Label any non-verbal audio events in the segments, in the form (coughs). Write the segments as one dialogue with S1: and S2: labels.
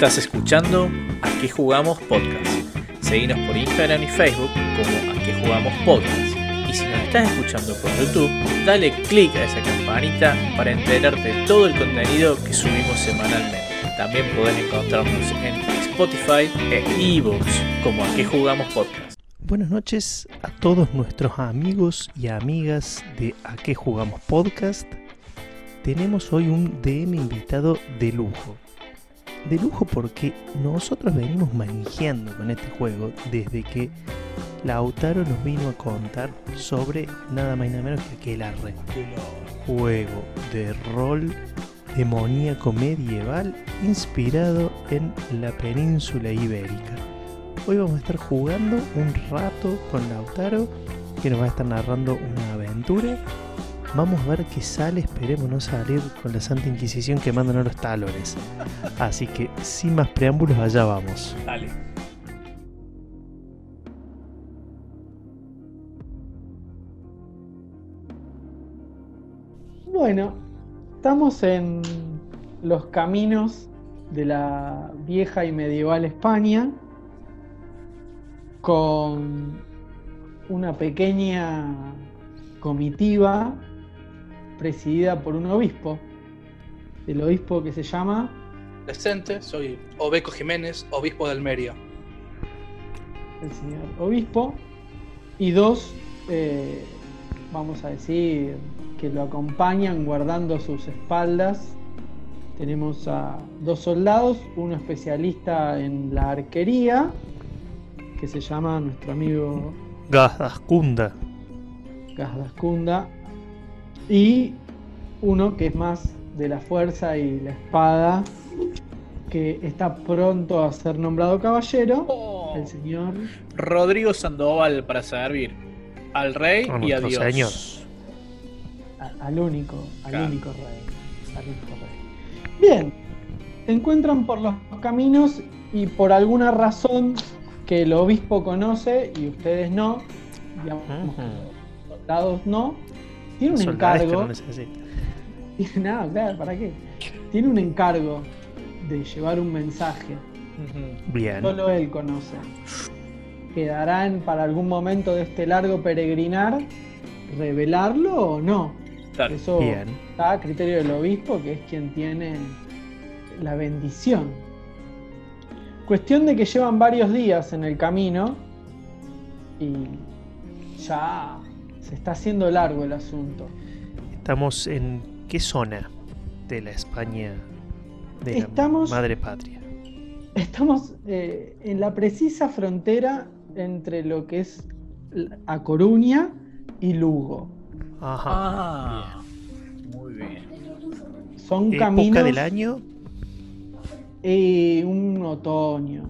S1: Estás escuchando A qué jugamos podcast. Seguinos por Instagram y Facebook como A qué jugamos podcast. Y si nos estás escuchando por YouTube, dale click a esa campanita para enterarte de todo el contenido que subimos semanalmente. También podés encontrarnos en Spotify e ebooks como A qué jugamos podcast.
S2: Buenas noches a todos nuestros amigos y amigas de A qué jugamos podcast. Tenemos hoy un DM invitado de lujo. De lujo porque nosotros venimos manejando con este juego desde que Lautaro nos vino a contar sobre nada más y nada menos que Aquelarre. Juego de rol demoníaco medieval inspirado en la península ibérica. Hoy vamos a estar jugando un rato con Lautaro que nos va a estar narrando una aventura. Vamos a ver qué sale, esperemos no salir con la Santa Inquisición quemándonos los talones. Así que sin más preámbulos, allá vamos.
S1: Dale.
S3: Bueno, estamos en los caminos de la vieja y medieval España con una pequeña comitiva presidida por un obispo. El obispo que se llama
S4: Presente, soy Obeco Jiménez, obispo de Almería.
S3: el señor obispo y dos, eh, vamos a decir, que lo acompañan guardando sus espaldas. Tenemos a dos soldados, uno especialista en la arquería, que se llama nuestro amigo
S2: Gazdascunda.
S3: Gazdascunda, y uno que es más de la fuerza y la espada, que está pronto a ser nombrado caballero,
S1: Oh.
S3: el señor
S1: Rodrigo Sandoval para servir al rey
S2: A
S1: y a Dios.
S2: señor.
S3: a- al único, al
S1: Claro.
S3: único rey. al único rey. Bien, se encuentran por los caminos y por alguna razón que el obispo conoce y ustedes no, digamos,
S2: Ujú.
S3: los soldados no, tiene un encargo.
S2: no
S3: claro, ¿para qué? Tiene un encargo de llevar un mensaje.
S2: Bien.
S3: Solo él conoce. ¿Quedarán para algún momento de este largo peregrinar revelarlo o no?
S1: Claro.
S3: Eso
S2: Bien.
S3: está a criterio del obispo, que es quien tiene la bendición. Cuestión de que llevan varios días en el camino y ya se está haciendo largo el asunto.
S2: Estamos en qué zona de la España de
S3: Estamos-
S2: la madre patria.
S3: Estamos eh, en la precisa frontera entre lo que es A Coruña y Lugo.
S2: Ajá.
S1: Ah, muy bien.
S3: Son
S2: Época
S3: caminos
S2: del año.
S3: y un otoño.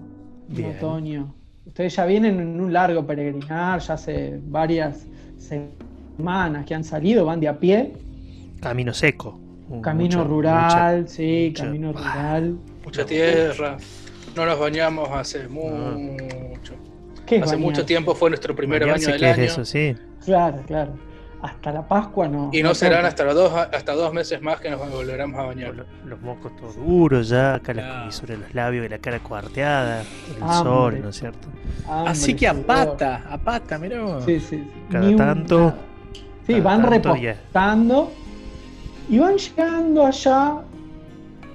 S3: Un otoño. Ustedes ya vienen en un largo peregrinar, ya hace varias semanas que han salido, van de a pie.
S2: Camino seco.
S3: Camino
S2: mucha-
S3: rural,
S2: mucha-
S3: sí,
S2: mucha-
S3: camino
S2: Ah.
S3: rural.
S4: Mucha tierra. No nos bañamos hace mucho.
S3: ¿Qué es
S4: Hace
S3: bañar?
S4: mucho tiempo fue nuestro primer
S2: bañarse,
S4: baño del
S2: ¿qué es
S4: año.
S2: eso? Sí.
S3: Claro, claro. Hasta la Pascua no.
S4: Y no serán
S3: toca.
S4: hasta los dos, hasta dos meses más que nos volveremos a bañar.
S2: Los, los mocos todos duros ya, acá la
S1: Claro.
S2: comisura de los labios y la cara cuarteada, el
S3: Hambre.
S2: sol, ¿no es cierto?
S3: Hambre,
S1: Así que a pata, a pata, mirá vos.
S3: Sí, sí, sí.
S2: Cada
S3: Ni
S2: tanto-.
S3: Sí,
S2: cada
S3: van
S2: tanto ya.
S3: repostando y van llegando allá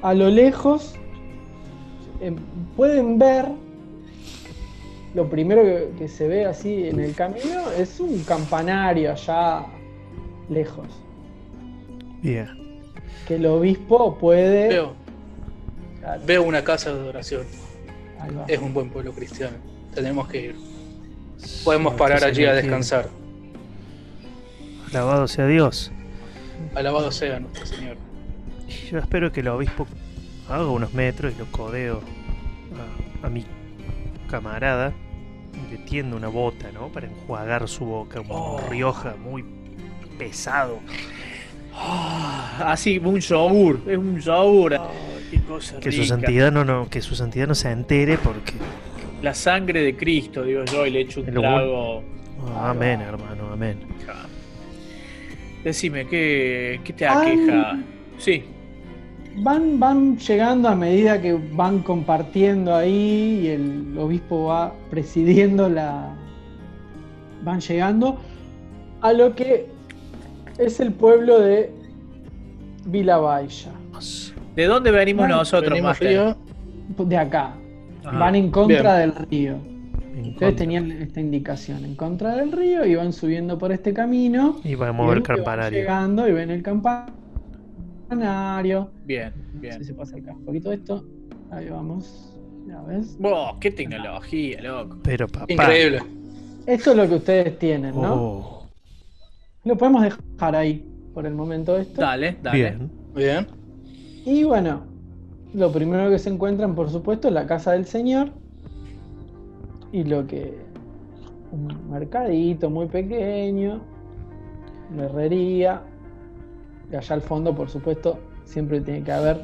S3: a lo lejos. eh, pueden ver. Lo primero que, que se ve así en el camino es un campanario allá lejos.
S2: Bien.
S3: Que el obispo puede.
S4: Veo,
S3: Claro,
S4: veo una casa de
S3: va.
S4: Es un buen pueblo cristiano. Tenemos que ir. Podemos
S2: Sí,
S4: parar allí a descansar.
S2: que- Alabado sea Dios.
S4: Alabado sea nuestro Señor.
S2: Yo espero que el obispo haga unos metros y lo codeo a, a mi camarada y le tienda una bota, ¿no? Para enjuagar su boca, un
S1: Oh.
S2: Rioja muy pesado.
S1: Ah, así, un yogur, es un yogur. Qué cosa
S2: Que su santidad no, no, que su santidad no se entere porque.
S1: La sangre de Cristo, digo yo, y le echo un trago.
S2: Ah, amén, hermano, amén.
S1: Decime, ¿qué, qué te
S3: Ay.
S1: aqueja? Sí,
S3: van, van llegando a medida que van compartiendo ahí y el obispo va presidiendo la. Van llegando a lo que es el pueblo de Vilabaya.
S1: ¿De dónde venimos
S3: Bueno,
S1: nosotros,
S4: Venimos río.
S3: De acá.
S1: Ajá.
S3: Van en contra
S4: Bien.
S3: del río.
S2: En
S3: Ustedes
S2: contra.
S3: tenían esta indicación, en contra del río y van subiendo por este camino.
S2: Y va a
S3: y
S2: mover
S3: van
S2: campanario.
S3: Llegando y ven el campanario.
S1: Bien,
S3: Si
S1: bien.
S3: se puede acercar un poquito esto. Ahí vamos. Ya ves.
S1: Wow, qué tecnología, loco.
S2: Pero papá.
S4: Increíble.
S3: Esto es lo que ustedes tienen, ¿no?
S2: Oh,
S3: Lo podemos dejar ahí por el momento esto.
S1: Dale, dale.
S2: bien.
S4: Bien.
S3: Y bueno, lo primero que se encuentran, por supuesto, es la casa del señor. Y lo que. Un mercadito muy pequeño. Una herrería. Y allá al fondo, por supuesto, siempre tiene que haber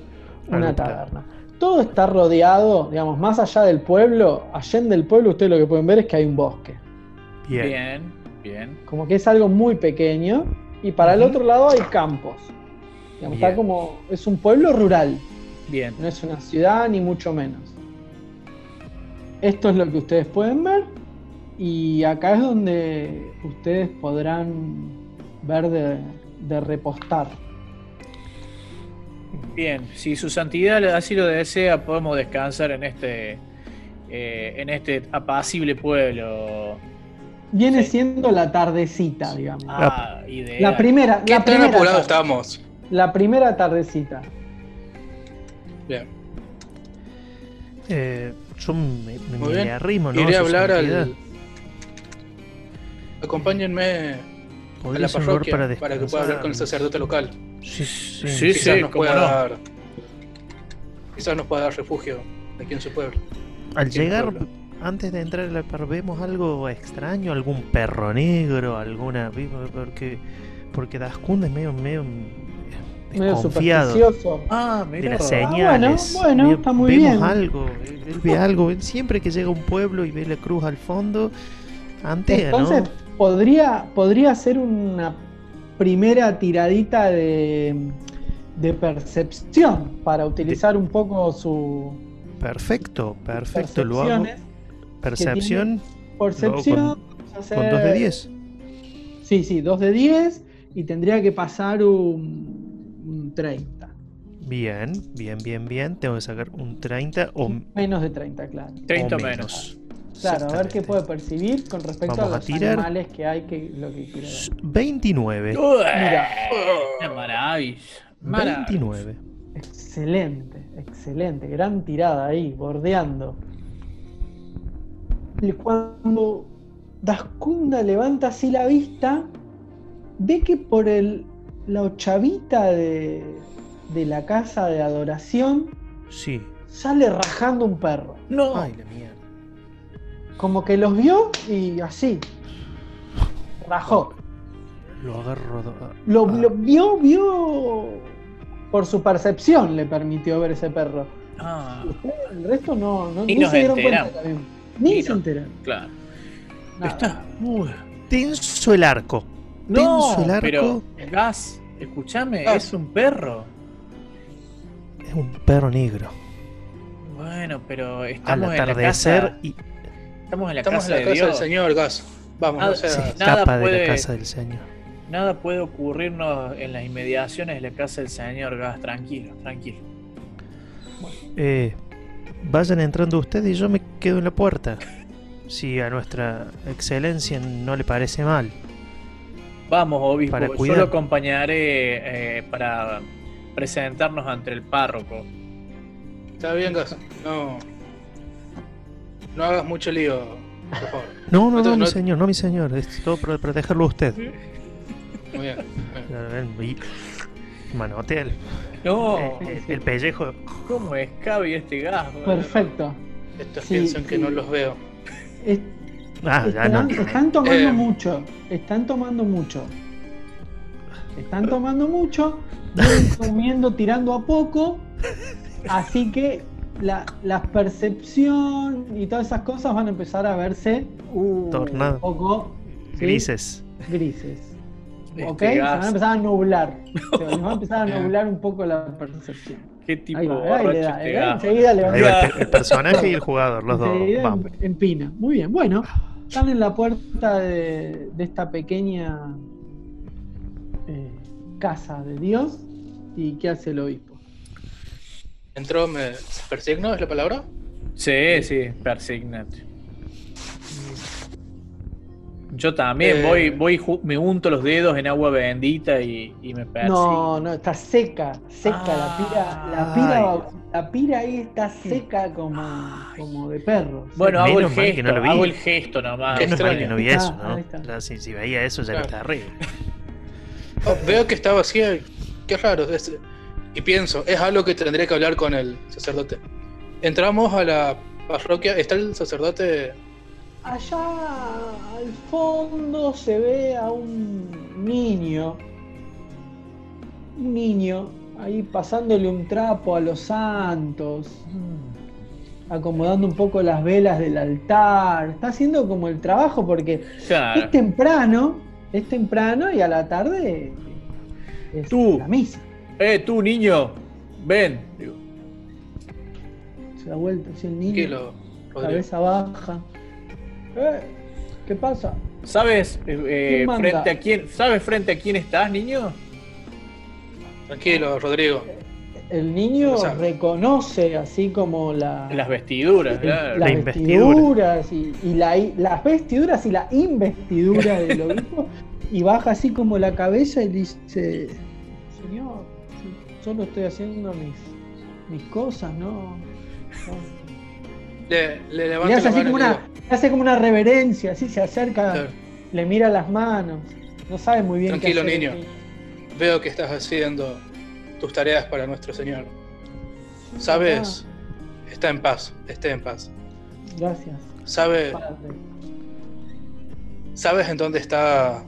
S3: una taberna. Todo está rodeado, digamos, más allá del pueblo, allende del pueblo, ustedes lo que pueden ver es que hay un bosque.
S2: Bien.
S1: Bien, bien.
S3: Como que es algo muy pequeño. Y para el otro lado hay campos. Digamos, está como. Es un pueblo rural.
S1: Bien.
S3: No es una ciudad ni mucho menos. Esto es lo que ustedes pueden ver y acá es donde ustedes podrán ver de, de repostar.
S1: Bien, si su santidad así lo desea, podemos descansar en este eh, en este apacible pueblo.
S3: Viene
S1: Sí.
S3: siendo la tardecita, digamos.
S1: Ah, ideal.
S3: la primera,
S4: ¿Qué
S3: la
S4: tan
S3: primera,
S4: apurados
S3: tarde-
S4: estamos?
S3: la primera tardecita.
S4: Bien.
S2: Eh, yo me, me-
S4: Muy bien.
S2: arrimo, ¿no?
S4: Iré a hablar al. Acompáñenme a la parroquia para, que pueda hablar con el sacerdote local.
S2: Sí, sí.
S1: Sí,
S4: Quizás nos pueda
S1: no.
S4: dar. Quizás nos pueda dar refugio aquí en su pueblo.
S2: Al llegar,
S4: pueblo.
S2: Antes de entrar al par, vemos algo extraño, algún perro negro, alguna. Porque, porque Daskun es medio, medio desconfiado
S3: supersticioso.
S1: Ah,
S2: de
S1: mira.
S2: las
S3: bueno, está muy
S2: vemos
S3: bien.
S2: algo, él, él ve algo. él siempre que llega a un pueblo y ve la cruz al fondo, antea,
S3: Entonces,
S2: ¿no?
S3: podría, podría ser una primera tiradita de, de percepción para utilizar un poco su
S2: Perfecto, perfecto, lo hago. Percepción
S3: Percepción. A
S2: con
S3: hacer-
S2: 2 de 10.
S3: Sí, sí, 2 de 10 y tendría que pasar un, un 30.
S2: Bien, bien, bien, bien. Tengo que sacar un 30 o,
S3: Menos de 30, claro.
S1: 30
S2: o
S1: menos.
S3: Claro, a ver qué puede percibir con respecto
S2: Vamos
S3: a
S2: a
S3: los
S2: tirar.
S3: animales que hay que lo que quiere ver.
S2: 29.
S1: Ué,
S3: Mira.
S1: Qué maravilla. Maravilla.
S2: 29.
S3: Excelente, excelente, gran tirada ahí, bordeando. Y cuando Dascunda levanta así la vista, ve que por el, la ochavita de, de la casa de adoración
S2: Sí.
S3: sale rajando un perro.
S1: No.
S2: Ay, la mierda.
S3: Como que los vio y así. Rajó.
S2: Lo agarro. do-
S3: Lo, lo vio, vio. Por su percepción le permitió ver ese perro.
S1: Ah,
S3: el resto no, no
S1: nos
S3: se dieron
S1: enteramos.
S3: cuenta también. Ni
S1: Ni
S3: se enteraron.
S1: claro.
S3: Nada.
S1: Está.
S2: Tenso el arco.
S1: No,
S2: Tenso el arco.
S1: pero Gas, escúchame,
S4: Gas.
S1: es un perro.
S2: Es un perro negro.
S1: Bueno, pero
S2: Al
S1: estamos en la
S2: atardecer
S1: casa.
S2: y
S1: Estamos en la
S4: Estamos
S1: casa
S4: en la
S1: de
S4: casa del señor Gas. Vamos,
S1: Ah,
S4: no sea-
S2: se
S1: Nada
S2: de
S1: puede-
S2: la casa del señor.
S1: Nada puede ocurrirnos en las inmediaciones de la casa del señor Gas. Tranquilo, tranquilo.
S2: Eh, vayan entrando ustedes y yo me quedo en la puerta. Si a nuestra excelencia no le parece mal.
S1: Vamos, obispo.
S2: Para
S1: Yo lo acompañaré eh, para presentarnos ante el párroco.
S4: Está bien, Gas. No. No hagas mucho lío, por favor.
S2: No, no,
S4: No
S2: mi
S4: no-
S2: señor, no, mi señor. Es todo para protegerlo a usted.
S4: Muy bien. bien.
S2: Y- Manotea el,
S1: No,
S2: el- el pellejo.
S1: ¿cómo escabe este gas?
S3: Perfecto.
S4: Estos
S3: Sí,
S4: piensan que
S3: sí.
S4: no los veo.
S3: Es-
S2: Ah, ya
S3: están,
S2: no.
S3: están tomando
S4: Eh.
S3: mucho. Están tomando mucho. Están tomando mucho. (laughs) Comiendo tirando a poco. Así que la, la percepción y todas esas cosas van a empezar a verse uh,
S2: Tornado.
S3: un poco ¿sí?
S2: Grises.
S3: grises.
S1: Este
S3: ¿Ok? (laughs) Se van a empezar a nublar. Se va a empezar a nublar un poco la percepción.
S1: ¿Qué tipo
S3: Ahí
S1: de
S3: va, ahí le
S1: borracho
S3: da,
S1: este
S3: enseguida le va a
S2: Ahí va el, personaje y el jugador, los dos. Vamos.
S3: em- empina. Muy bien, bueno, están en la puerta de, de esta pequeña eh, casa de Dios. ¿Y qué hace el obispo?
S4: Entró, me persigno, es la palabra.
S1: Sí, sí, persignate. Yo también
S4: Eh.
S1: voy, voy, me unto los dedos en agua bendita y, y me persigno.
S3: No, no, está seca, seca la pira, la pira, la pira ahí está seca como, como de perro.
S1: Bueno, hago el
S2: mal que
S1: gesto,
S2: no lo vi.
S1: hago el gesto nomás.
S2: Menos mal que no vi eso, ¿no? Ya, si, si veía eso ya
S4: Claro.
S2: está arriba.
S4: Oh, veo que está vacía. Qué raro. es- y pienso, es algo que tendré que hablar con el sacerdote. Entramos a la parroquia. Está el sacerdote.
S3: Allá al fondo se ve a un niño, un niño ahí pasándole un trapo a los santos, acomodando un poco las velas del altar. Está haciendo como el trabajo porque
S1: Claro.
S3: es temprano, es temprano y a la tarde es
S1: Tú.
S3: la misa.
S1: Eh, tú, niño, ven. Digo,
S3: Se da vuelta así el niño,
S4: Rodrigo.
S3: cabeza baja. Eh, ¿Qué pasa?
S1: ¿Sabes eh, eh, frente a quién, ¿sabes frente a quién estás, niño?
S4: Tranquilo, Rodrigo.
S3: El niño
S4: O sea-
S3: reconoce así como la,
S1: Las vestiduras,
S3: el-
S1: claro.
S3: las
S2: La investidura.
S3: vestiduras y, y la, las vestiduras y la investidura del (laughs) obispo y baja así como la cabeza y dice, señor, solo estoy haciendo mis, mis cosas, ¿no? no".
S4: Le, levanta
S3: hace
S4: la
S3: así
S4: mano
S3: como una, hace como una reverencia, así se acerca, le mira las manos, no sabe muy bien
S4: Tranquilo,
S3: qué hacer.
S4: niño. Veo que estás haciendo tus tareas para nuestro Señor. ¿Sabes? Está en paz, esté en paz.
S3: Gracias.
S4: ¿Sabe,
S3: padre.
S4: ¿Sabes en dónde está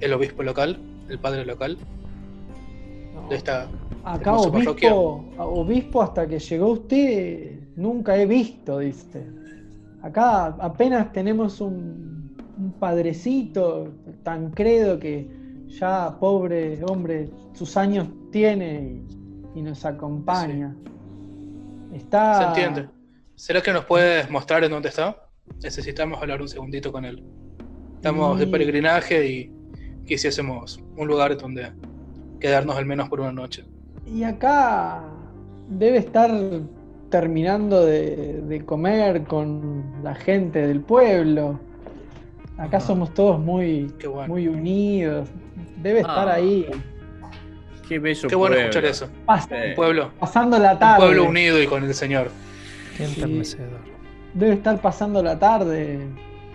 S4: el obispo local? El padre local
S3: No.
S4: de esta
S3: Acá
S4: parroquia.
S3: obispo, obispo hasta que llegó usted nunca he visto, dice. Acá apenas tenemos un, un padrecito, Tancredo, que ya pobre hombre, sus años tiene y, y nos acompaña. Está.
S4: ¿Se entiende? ¿Será que nos puedes mostrar en dónde está? Necesitamos hablar un segundito con él. Estamos de peregrinaje y quisiésemos un lugar donde quedarnos al menos por una noche.
S3: Y acá debe estar terminando de, de comer con la gente del pueblo. Acá
S1: Ajá.
S3: somos todos muy,
S4: bueno.
S3: muy unidos. Debe estar
S1: Ah,
S3: ahí
S1: Qué bello
S4: Qué bueno
S1: pueblo.
S4: escuchar eso.
S3: pas-
S1: Eh,
S4: Un pueblo,
S3: pasando la
S4: un
S3: tarde.
S4: pueblo unido y con el Señor.
S2: Qué
S3: Sí.
S2: enternecedor.
S3: Debe estar pasando la tarde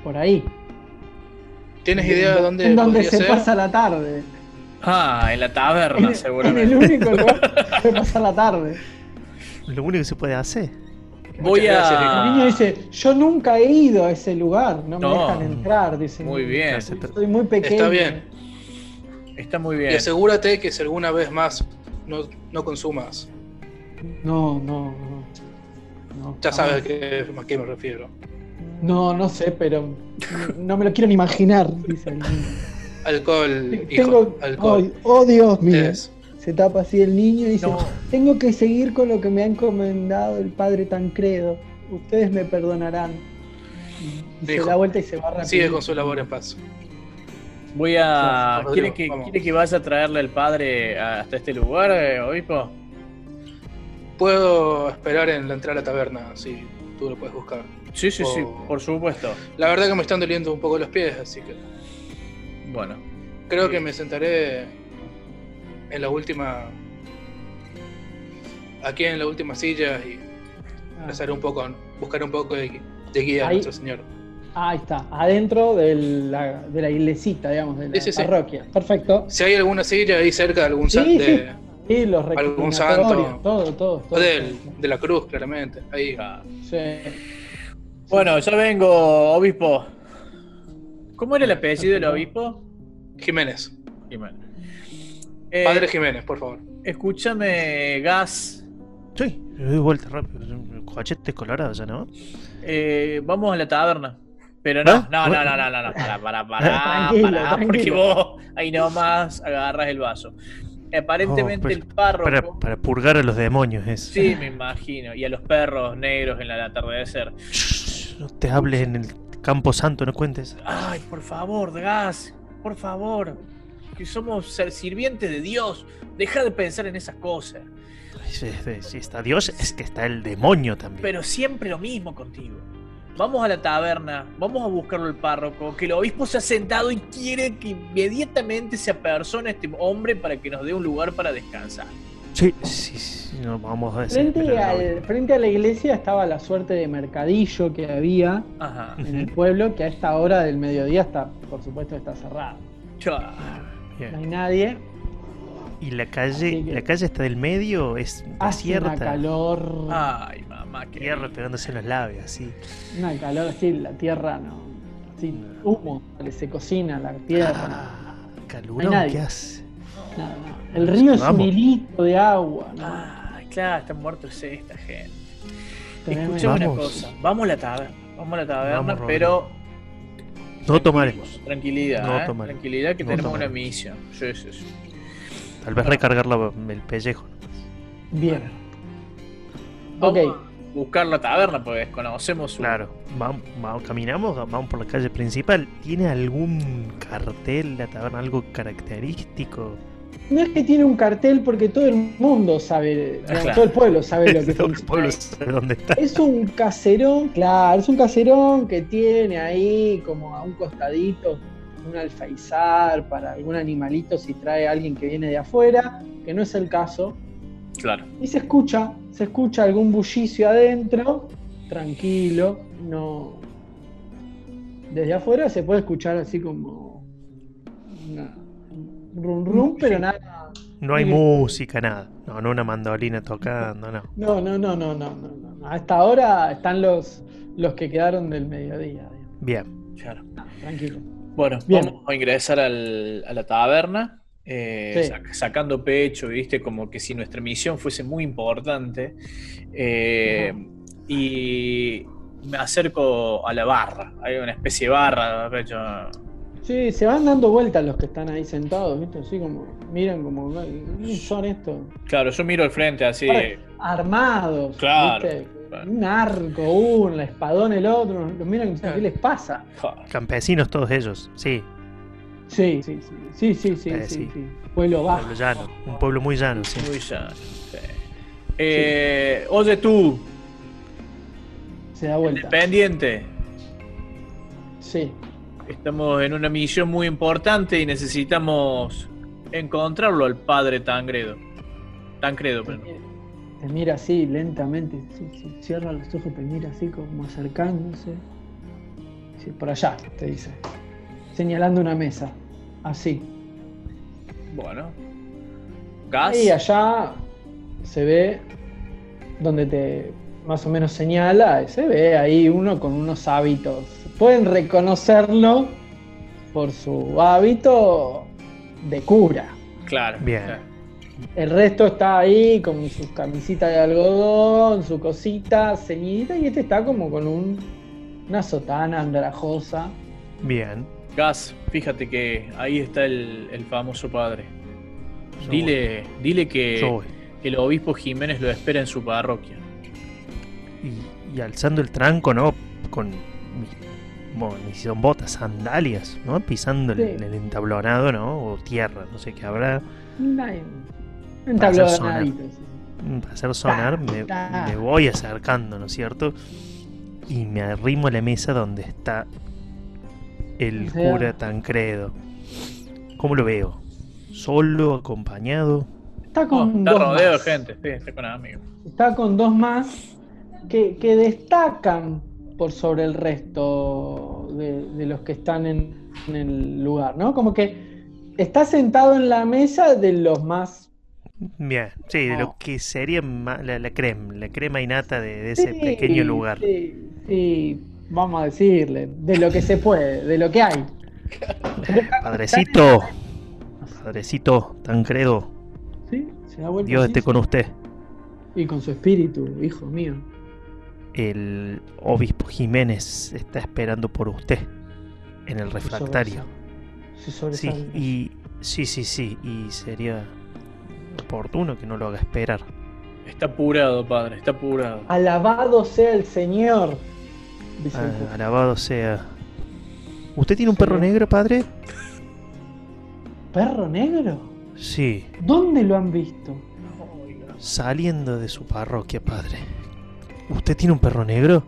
S3: por ahí.
S4: ¿Tienes idea de dónde
S3: En donde
S4: podría
S3: se
S4: ser?
S3: pasa la tarde.
S1: Ah, en la
S3: En,
S1: taberna, (laughs)
S3: en el
S1: seguramente.
S3: único lugar (laughs) que pasa la tarde.
S2: Lo único que se puede hacer.
S1: Voy a.
S3: El niño dice, yo nunca he ido a ese lugar, no me dejan entrar. Dice,
S1: Muy bien.
S3: Soy muy pequeño.
S4: Está bien.
S1: Está muy
S4: Y
S1: bien.
S4: asegúrate que si alguna vez más no, no consumas.
S3: No, no, no. no
S4: Ya sabes a qué, a qué me refiero.
S3: No, no sé, pero no me lo quiero ni imaginar, dice el niño.
S4: Alcohol, hijo.
S3: Tengo.
S4: Alcohol.
S3: Oh Dios mío. Se tapa así el niño y dice:
S1: No.
S3: Tengo que seguir con lo que me ha encomendado el padre Tancredo. Ustedes me perdonarán. Y se
S4: Dijo.
S3: da vuelta y se va rápido.
S4: Sigue con su labor en paz.
S1: Voy a. ¿Quiere que. ¿Quiere que vaya a traerle al padre hasta este lugar, eh, obispo?
S4: Puedo esperar en la entrada a la taberna, si tú lo puedes buscar.
S1: Sí, sí, sí, por supuesto.
S4: La verdad que me están doliendo un poco los pies, así que
S1: Bueno,
S4: creo
S1: Sí.
S4: que me sentaré en la última. Aquí en la última silla y
S3: Ah,
S4: un poco, buscaré un poco de, de guía a nuestro Señor.
S3: ahí está, adentro de la, de la iglesita, digamos, de la
S4: Sí, sí, sí.
S3: parroquia. Perfecto.
S4: Si hay alguna silla ahí cerca de algún
S3: Sí,
S4: san-
S3: sí. los
S4: Algún santo.
S3: Todo, todo, todo.
S4: del- de la cruz, claramente. Ahí.
S3: Sí.
S1: Bueno, ya vengo, obispo. ¿Cómo era el apellido del obispo?
S4: Jiménez.
S1: Jiménez. Eh,
S4: Padre Jiménez, por favor.
S1: Escúchame, Gas.
S2: Sí, le doy vuelta rápido. Cochete colorado ya, ¿no?
S1: eh, vamos a la taberna. Pero no,
S2: ¿Ah?
S1: no, no, no, no, no, no, para, para, para,
S3: Tranquilo,
S1: para, porque vos ahí nomás agarras el vaso. aparentemente
S2: Oh,
S1: el párroco.
S2: Para, para purgar a los demonios es.
S1: Sí, me imagino. Y a los perros negros en el atardecer.
S2: Shh, no te hables en el campo santo, no cuentes.
S1: Ay, por favor, Gas, por favor. Que somos ser- sirvientes de Dios. Deja de pensar en esas cosas.
S2: Si, si está Dios, es que está el demonio también.
S1: Pero siempre lo mismo contigo. Vamos a la taberna, vamos a buscarlo al párroco, que el obispo se ha sentado y quiere que inmediatamente se apersone este hombre para que nos dé un lugar para descansar.
S2: Sí, sí, sí, no vamos a decir.
S3: Frente, al- frente a la iglesia estaba la suerte de mercadillo que había
S1: Ajá.
S3: en el pueblo, que a esta hora del mediodía está, por supuesto, está cerrado.
S1: Chua.
S3: No hay nadie.
S2: Y la calle,
S3: que-
S2: la calle está del medio, es
S3: Hace una calor.
S1: Ay, mamá, que
S2: Tierra pegándose en los labios, así.
S3: Una calor así, la tierra no. Así, humo, se cocina la tierra.
S2: Ah,
S3: No hay
S2: calurón,
S3: nadie.
S2: ¿qué hace?
S3: no, no. El río es un hilito de agua. ¿no?
S1: Ay, claro, están muertos esta gente. Escuchame una cosa. Vamos a la taberna. Vamos a la taberna,
S2: Vamos,
S1: pero.
S2: No tomaremos.
S1: Tranquilidad,
S2: No
S1: ¿eh?
S2: tomaremos.
S1: Tranquilidad que
S2: No
S1: tenemos una misión. Sí, sí, sí.
S2: Tal vez recargar la- el pellejo.
S3: Bien.
S1: Vamos
S3: Ok.
S1: a buscar la taberna, pues conocemos su.
S2: Claro, vamos, vamos- caminamos, vamos por la calle principal. ¿Tiene algún cartel la taberna, algo característico?
S3: No es que tiene un cartel porque todo el mundo sabe, digamos,
S1: claro.
S3: todo el pueblo sabe lo (laughs) que
S2: Todo el pueblo sabe dónde está.
S3: Es un caserón, claro, es un caserón que tiene ahí como a un costadito un alfaizar para algún animalito si trae a alguien que viene de afuera, que no es el caso.
S1: Claro.
S3: Y se escucha, se escucha algún bullicio adentro, tranquilo, no. Desde afuera se puede escuchar así como una rum rum, pero nada.
S2: No hay
S3: Sí.
S2: música, nada. No, no una mandolina tocando, no.
S3: No, no, no, no, no, no, no, no. Hasta ahora están los, los que quedaron del mediodía. digamos.
S2: Bien.
S1: Claro.
S3: No, tranquilo.
S1: Bueno,
S3: Bien.
S1: vamos a ingresar al- a la taberna. eh,
S3: Sí.
S1: sac- sacando pecho, viste, como que si nuestra misión fuese muy importante. eh, y me acerco a la barra. Hay una especie de barra. de hecho,
S3: Sí, se van dando vueltas los que están ahí sentados, ¿viste? Así como, miran como, ¿qué son estos?
S1: Claro, yo miro al frente así.
S3: Armados,
S1: Claro,
S3: ¿viste?
S1: claro.
S3: Un arco, uno, la espadón el otro, los miran como,
S1: Claro.
S3: ¿qué les pasa?
S2: Campesinos todos ellos, sí.
S3: Sí, sí, sí, sí, sí, sí,
S2: Eh,
S3: sí,
S2: sí.
S3: sí. Pueblo
S2: Un
S3: bajo.
S2: pueblo llano. Un pueblo muy llano, sí.
S1: muy llano, sí. Eh, Oye tú,
S3: Se da vuelta.
S1: independiente.
S3: Sí.
S1: Estamos en una misión muy importante y necesitamos encontrarlo al padre Tancredo. Tancredo,
S3: Te
S1: perdón.
S3: mira, te mira así lentamente, cierra los ojos, te mira así como acercándose. Sí, por allá, te dice. Señalando una mesa. Así.
S1: Bueno. Gas.
S3: Y allá se ve donde te más o menos señala, se ve ahí uno con unos hábitos. Pueden reconocerlo por su hábito de cura.
S1: Claro.
S2: Bien.
S1: claro.
S3: El resto está ahí con sus camisitas de algodón, su cosita ceñidita, y este está como con un- una sotana andrajosa.
S2: Bien.
S1: Gas, fíjate que ahí está el, el famoso padre.
S2: Yo
S1: Dile, dile que el obispo Jiménez lo espera en su parroquia.
S2: Y, y alzando el tranco, ¿no? Con mis, bueno, ni si son botas, sandalias, ¿no? Pisando el,
S3: Sí.
S2: el entablonado, ¿no? O tierra, no sé qué habrá.
S3: Una- Un
S2: Para hacer
S3: sí.
S2: Mm, Para hacer sonar, me, voy acercando, ¿no es cierto? Y me arrimo a la mesa donde está el
S3: sea-
S2: cura Tancredo. ¿Cómo lo veo? ¿Solo, acompañado?
S3: Está
S1: No,
S3: con
S1: está
S3: dos
S1: rodeado de
S3: más.
S1: gente, sí, está con amigos.
S3: Está con dos más que, que destacan por sobre el resto de, de los que están en, en el lugar, ¿no? Como que está sentado en la mesa de los más.
S2: Bien, sí, de lo que sería la, la crema, la crema y nata de, de ese
S3: Sí,
S2: pequeño lugar.
S3: Sí, sí, vamos a decirle, de lo que se puede, de lo que hay. (laughs)
S2: Padrecito, padrecito Tancredo,
S3: ¿Sí? Se da vuelta
S2: Dios
S3: así,
S2: esté con usted.
S3: Y con su espíritu, hijo mío.
S2: El obispo Jiménez está esperando por usted en el refractario.
S3: Se
S2: Sí, y sí, sí, sí, y sería oportuno que no lo haga esperar.
S1: Está apurado, padre, está apurado.
S3: Alabado sea el Señor.
S2: Ah, alabado sea. ¿Usted tiene un perro negro, padre?
S3: ¿Perro negro?
S2: Sí,
S3: ¿Dónde lo han visto?
S2: saliendo de su parroquia, padre. ¿Usted tiene un perro negro?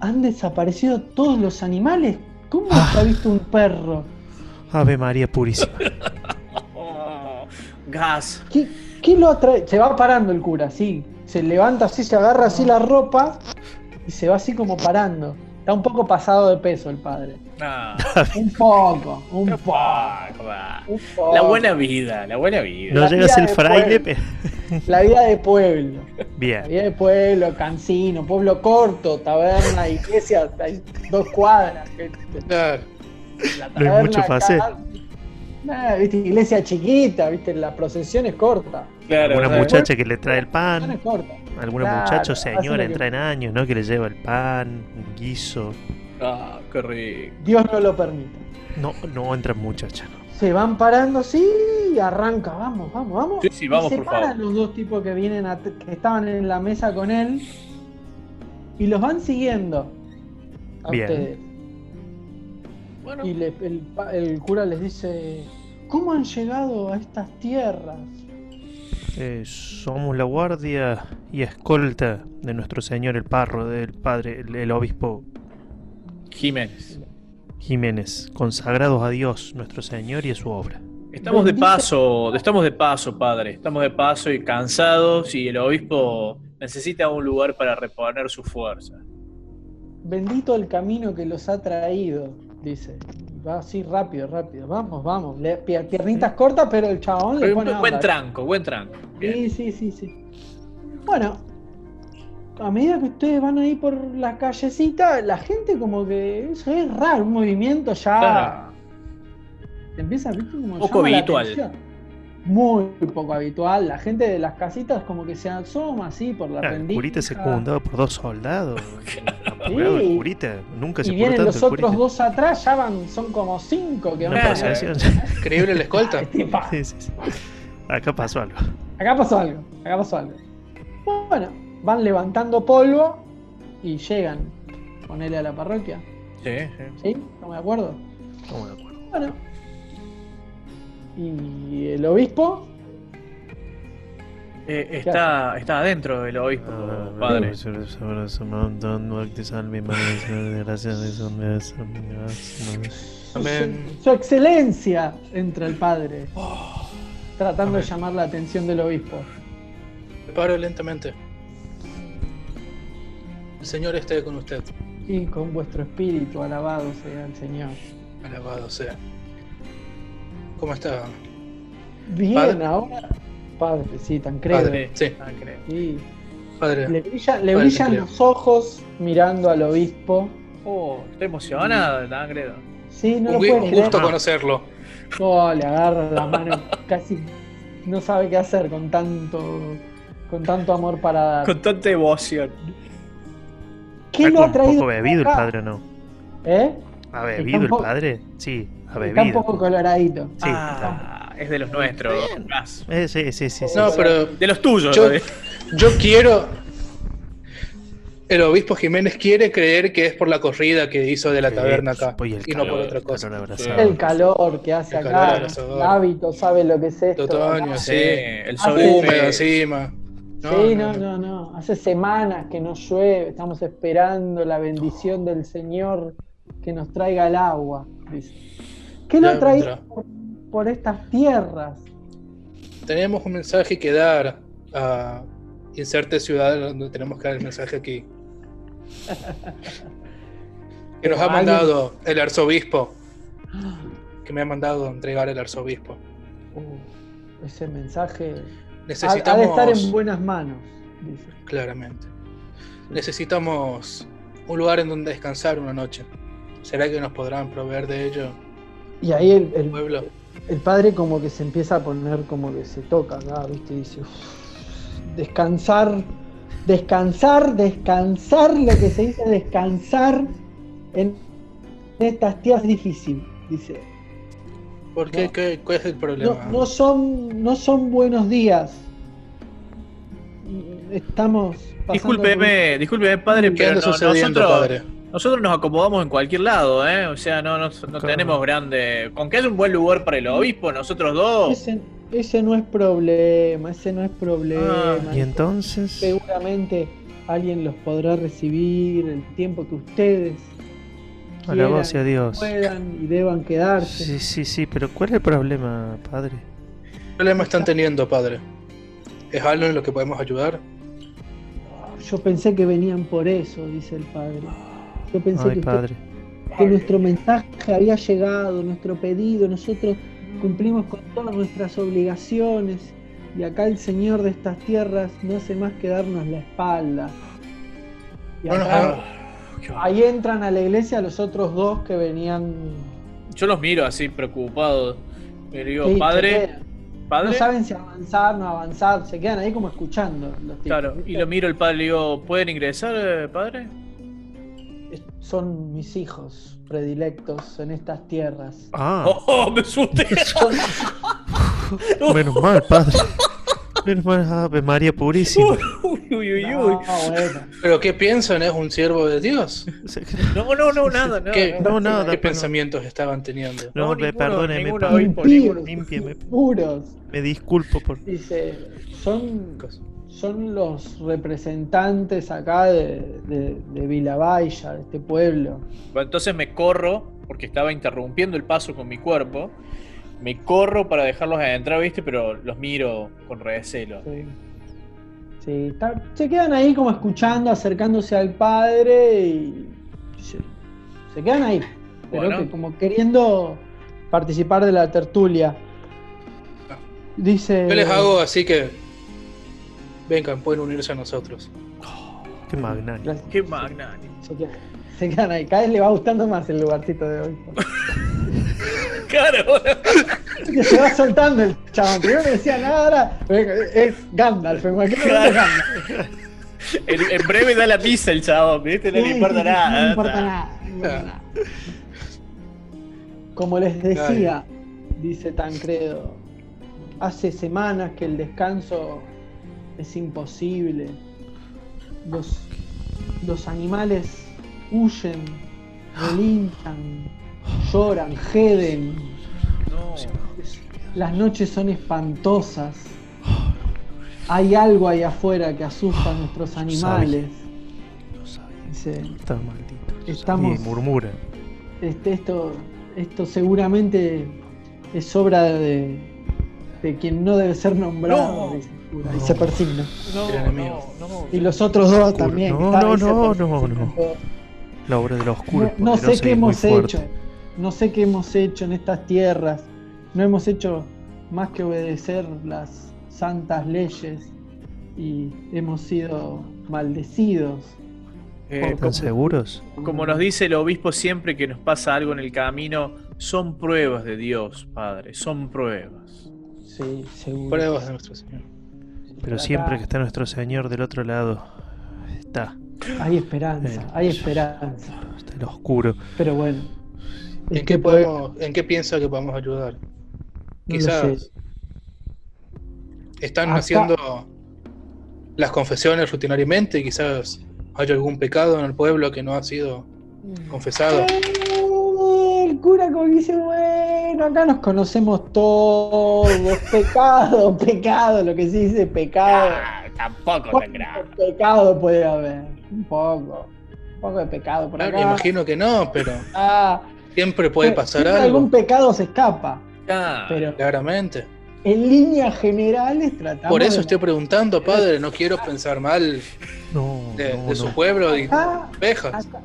S3: ¿Han desaparecido todos los animales? ¿Cómo
S2: Ah.
S3: ha visto un perro?
S2: Ave María Purísima.
S1: Oh, (laughs) gas.
S3: ¿Qué, qué lo atrae? Se va parando el cura, sí. Se levanta así, se agarra así la ropa y se va así como parando. Está un poco pasado de peso el padre.
S1: Ah, (laughs)
S3: Un poco, un poco. un.
S1: La buena vida, la buena vida.
S2: No
S3: La
S2: llega a
S3: vida
S2: ser
S3: de
S2: fraile, pero.
S3: La vida de pueblo. La
S2: Bien.
S3: vida de pueblo, cansino, pueblo corto, taberna, iglesia, hay dos cuadras.
S4: Claro.
S3: La
S2: No hay mucho
S3: nah, viste, iglesia chiquita, viste, la procesión es corta.
S1: Claro, ¿sabes?
S2: muchacha que le trae el
S3: La procesión
S2: pan.
S3: es corta.
S2: Alguna
S3: Claro,
S2: muchacho,
S3: hace
S2: señora, entra en años, ¿no? Que le lleva el pan, un guiso.
S1: Ah, qué rico.
S3: Dios no lo permite.
S2: No, no entra muchacha. no.
S3: Se van parando, sí, y arranca, vamos, vamos, vamos.
S1: Sí, sí,
S3: Y
S1: vamos,
S3: se
S1: por
S3: paran
S1: favor.
S3: los dos tipos que vienen a- que estaban en la mesa con él y los van siguiendo a
S2: Bien.
S3: ustedes.
S1: Bueno,
S3: Y le- el, pa- el cura les dice, ¿cómo han llegado a estas tierras?
S2: Eh, somos la guardia y escolta de nuestro señor el parro, del padre, el, el obispo
S1: Jiménez.
S2: Jiménez, consagrados a Dios, nuestro señor y a su obra.
S1: Estamos de paso, estamos de paso, padre. Estamos de paso y cansados y el obispo necesita un lugar para reponer su fuerza.
S3: Bendito el camino que los ha traído, dice. Va así rápido, rápido. Vamos, vamos. Le- piernitas cortas, pero el chabón le pone
S1: buen
S3: onda.
S1: tranco, buen tranco. Bien.
S3: Sí, sí, sí, sí. Bueno, a medida que ustedes van ahí por la callecita, la gente como que eso es raro, un movimiento ya
S1: Claro.
S3: te empieza ¿viste? como
S1: Poco habitual.
S3: Muy poco habitual. La gente de las casitas como que se asoma así por la
S2: Ah, el curita secundado por dos soldados. (laughs)
S3: Sí.
S2: el curita. Nunca se
S3: Y vienen los
S2: el curita.
S3: otros dos atrás, ya van, son como cinco que
S2: Una
S3: van. (laughs)
S4: Increíble la escolta. (laughs)
S3: Este pa-
S2: Sí, sí, sí. Acá pasó algo.
S3: Acá pasó algo, acá pasó algo. Bueno, van levantando polvo y llegan. Ponele a la parroquia.
S1: Sí, sí.
S3: ¿Sí? ¿Estamos de acuerdo?
S2: Estamos de acuerdo.
S3: Bueno. Y el obispo,
S1: Eh, está, está adentro el obispo,
S2: Ah,
S1: padre.
S4: Amén.
S3: su, su excelencia, entra el padre, tratando
S4: Amén.
S3: de llamar la atención del obispo.
S4: Me paro lentamente. El Señor esté con usted.
S3: Y con vuestro espíritu, alabado sea el Señor.
S4: Alabado sea. ¿Cómo está?
S3: Bien,
S4: Padre.
S3: ahora. Padre, sí, Tancredo.
S4: Padre. Sí,
S1: creo.
S3: Sí.
S4: padre.
S3: Le, brilla- le
S4: Padre
S3: brillan
S4: Tancredo.
S3: los ojos mirando al obispo.
S1: Oh, está emocionado, Tancredo.
S3: Sí, no
S4: un,
S3: lo
S4: gui-
S3: puede
S4: un
S3: creer.
S4: gusto conocerlo.
S3: Oh, le agarra la mano, (laughs) casi no sabe qué hacer con tanto, con tanto amor para dar.
S1: Con tanta emoción.
S3: ¿Qué lo ha
S2: un
S3: traído
S2: poco bebido el padre o no.
S3: ¿Eh?
S2: ¿Ha bebido el padre? Sí,
S3: Está un poco coloradito.
S2: Sí.
S1: Ah, es de los nuestros.
S2: Eh, sí, sí, sí. sí.
S4: No, pero
S1: De los tuyos.
S4: Yo-
S1: ¿no?
S4: yo quiero. El obispo Jiménez quiere creer que es por la corrida que hizo de la taberna acá
S2: pues, y
S4: no por otra
S2: el
S4: cosa.
S3: El calor que hace
S4: El calor
S3: acá, el hábito sabe lo que es esto.
S4: Otoño,
S3: acá.
S1: Sí, el
S3: Hace-
S1: sobre
S4: Húmedo encima.
S3: sí, no, no, no. Hace semanas que no llueve, estamos esperando la bendición del Señor que nos traiga el agua. Dice. ¿Qué traído
S4: vendrá.
S3: por, por estas tierras?
S4: Tenemos un mensaje que dar a inserte ciudad donde tenemos que dar el mensaje aquí. Que nos ha mandado el arzobispo. Que me ha mandado entregar el arzobispo.
S3: Uh, ese mensaje ha- ha,
S4: Necesitamos.
S3: de estar en buenas manos. Dice.
S4: Claramente. Necesitamos un lugar en donde descansar una noche. ¿Será que nos podrán proveer de ello
S3: Y ahí el,
S4: el pueblo?
S3: el padre como que se empieza a poner como que se toca acá, ¿viste? Y dice, "Uf, descansar, descansar, descansar, lo que se dice descansar en estas tierras es difícil, dice.
S4: ¿Por qué?
S3: No.
S4: ¿Qué- ¿Cuál es el problema?
S3: no son, no son buenos días. Estamos. pasando
S1: Discúlpeme, discúlpeme, padre,
S4: ¿Qué
S1: pero no-
S4: sucediendo,
S1: nosotros,
S4: padre?
S1: Nosotros nos acomodamos en cualquier lado, ¿eh? O sea, no, no, no
S2: Claro.
S1: tenemos grande. Con que haya un buen lugar para el obispo, nosotros dos.
S3: Ese, ese no es problema, ese no es problema.
S1: Ah,
S2: Y entonces.
S3: Seguramente alguien los podrá recibir el tiempo que ustedes
S2: Alabado sea Dios.
S3: puedan y deban quedarse.
S2: Sí, sí, sí, pero ¿cuál es el problema, padre?
S4: ¿Qué problema están teniendo, padre? ¿Es algo en lo que podemos ayudar?
S3: Yo pensé que venían por eso, dice el padre. Yo pensé
S2: Ay,
S3: que, usted-
S2: padre.
S3: que nuestro mensaje había llegado, nuestro pedido, nosotros cumplimos con todas nuestras obligaciones y acá el Señor de estas tierras no hace más que darnos la espalda. Y acá- ahí entran a la iglesia los otros dos que venían.
S1: Yo los miro así preocupados. Le digo,
S3: Sí,
S1: padre, padre.
S3: No saben si avanzar, no avanzar, se quedan ahí como escuchando los tipos,
S1: Claro, y lo miro el padre y le digo, ¿pueden ingresar, eh, padre?
S3: Son mis hijos predilectos en estas tierras.
S2: Ah, (laughs)
S1: ¡Oh, me asusté! (laughs) (laughs)
S2: menos mal, padre. Menos mal, Ave María Purísima.
S1: uy, uy, uy, uy.
S3: No, bueno.
S4: ¿Pero qué piensan? ¿Es un siervo de Dios?
S1: No, no, no, nada, nada.
S4: ¿Qué,
S2: No, nada,
S4: ¿qué
S2: pero-
S4: pensamientos estaban teniendo?
S2: No,
S1: No,
S2: perdóneme,
S1: ninguno.
S2: Límpieme.
S3: Puros.
S2: Me disculpo por.
S3: Dice, son, son los representantes acá de, de, de de este pueblo.
S1: Bueno, entonces me corro, porque estaba interrumpiendo el paso con mi cuerpo. Me corro para dejarlos entrar, ¿viste? Pero los miro con recelo.
S3: Sí. Sí, está- se quedan ahí como escuchando, acercándose al padre y se, se quedan ahí, pero
S1: Bueno.
S3: que como queriendo participar de la tertulia. Dice.
S4: Yo les hago así que. Vengan, pueden unirse a nosotros.
S2: Qué magnánimo.
S1: ¡Qué magnánimo!
S3: Se quedan, se quedan ahí. Cada vez le va gustando más el lugarcito de hoy. (laughs)
S1: ¡Claro!
S3: Que se va soltando el chabón. Primero no decía nada, ahora es Gandalf. En cualquier momento es Gandalf.
S1: En, en breve da la pizza el chabón, ¿viste? No
S3: Sí,
S1: le importa
S3: sí,
S1: nada.
S3: No le importa nada. no le importa nada. Como les decía, dice Tancredo, hace semanas que el descanso es imposible. Los, los animales huyen, relinchan, lloran, jeden.
S1: No.
S3: Las noches son espantosas. Hay algo ahí afuera que asusta a nuestros animales. Dice,
S2: Está maldito.
S3: Estamos-
S2: Y murmura.
S3: este, esto, esto seguramente es obra de, de quien no debe ser nombrado.
S1: No.
S3: Y se persigna.
S1: No, no, no.
S3: Y los otros dos
S2: Oscuro.
S3: también.
S2: No, no, no, no, no. La obra del oscuro.
S3: No, no sé qué hemos
S2: fuerte.
S3: hecho. No sé qué hemos hecho en estas tierras. No hemos hecho más que obedecer las santas leyes y hemos sido maldecidos.
S1: Eh,
S2: ¿Están seguros?
S1: Como nos dice el obispo siempre que nos pasa algo en el camino, son pruebas de Dios, Padre, son pruebas.
S3: Sí, seguro.
S4: Pruebas de nuestro Señor.
S2: Pero siempre que está nuestro Señor del otro lado, está.
S3: Hay esperanza,
S2: Eh,
S3: hay esperanza.
S2: Está el oscuro.
S3: Pero bueno.
S4: ¿En
S3: este
S4: qué,
S3: pueblo-
S4: podemos, ¿En qué piensa que podemos ayudar?
S3: No
S4: Quizás
S3: sé.
S4: están
S3: Acá-
S4: haciendo las confesiones rutinariamente y quizás haya algún pecado en el pueblo que no ha sido confesado.
S3: Eh, El cura como que dice, bueno, acá nos conocemos todos, pecado, (laughs) pecado, lo que se dice pecado.
S1: Ah, tampoco tan
S3: ¿Cuánto
S1: grave.
S3: pecado puede haber? Un poco, un poco de pecado por
S4: Claro,
S3: acá.
S4: imagino que no, pero
S3: Ah,
S4: siempre puede pasar
S3: siempre
S4: algo.
S3: Algún pecado se escapa,
S1: Ah,
S3: pero
S4: Claramente.
S3: en líneas generales tratamos
S4: Por eso
S3: de-
S4: estoy preguntando, padre, no quiero pensar mal
S2: No,
S4: de,
S2: no,
S4: de su
S2: no.
S4: pueblo y
S3: Acá-
S4: ovejas.
S3: acá-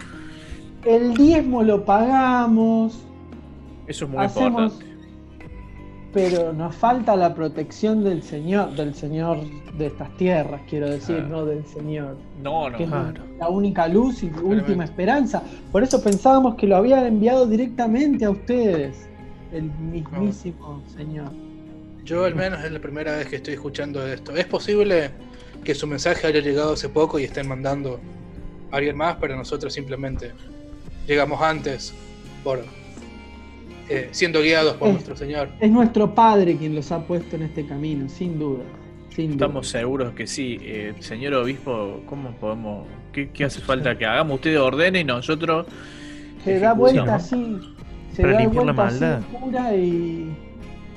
S3: El diezmo lo pagamos,
S1: eso es muy
S3: hacemos,
S1: importante.
S3: pero nos falta la protección del Señor, del Señor de estas tierras, quiero decir,
S1: Ah.
S3: no del Señor,
S1: No, no.
S3: que es
S2: Claro.
S3: la única luz y última esperanza. Por eso pensábamos que lo había enviado directamente a ustedes, el mismísimo Señor.
S4: Yo al menos es la primera vez que estoy escuchando esto. ¿Es posible que su mensaje haya llegado hace poco y estén mandando a alguien más, pero nosotros simplemente llegamos antes por eh, siendo guiados por
S3: Eh.
S4: nuestro Señor.
S3: Es nuestro Padre quien los ha puesto en este camino, sin duda. Sin duda.
S1: Estamos seguros que sí. Eh, señor obispo, ¿cómo podemos.? ¿Qué, qué hace falta que hagamos? Usted ordene y nosotros.
S3: Se da vuelta así. Se
S2: Para
S3: da
S2: limpiar la
S3: vuelta así
S2: maldad.
S3: cura y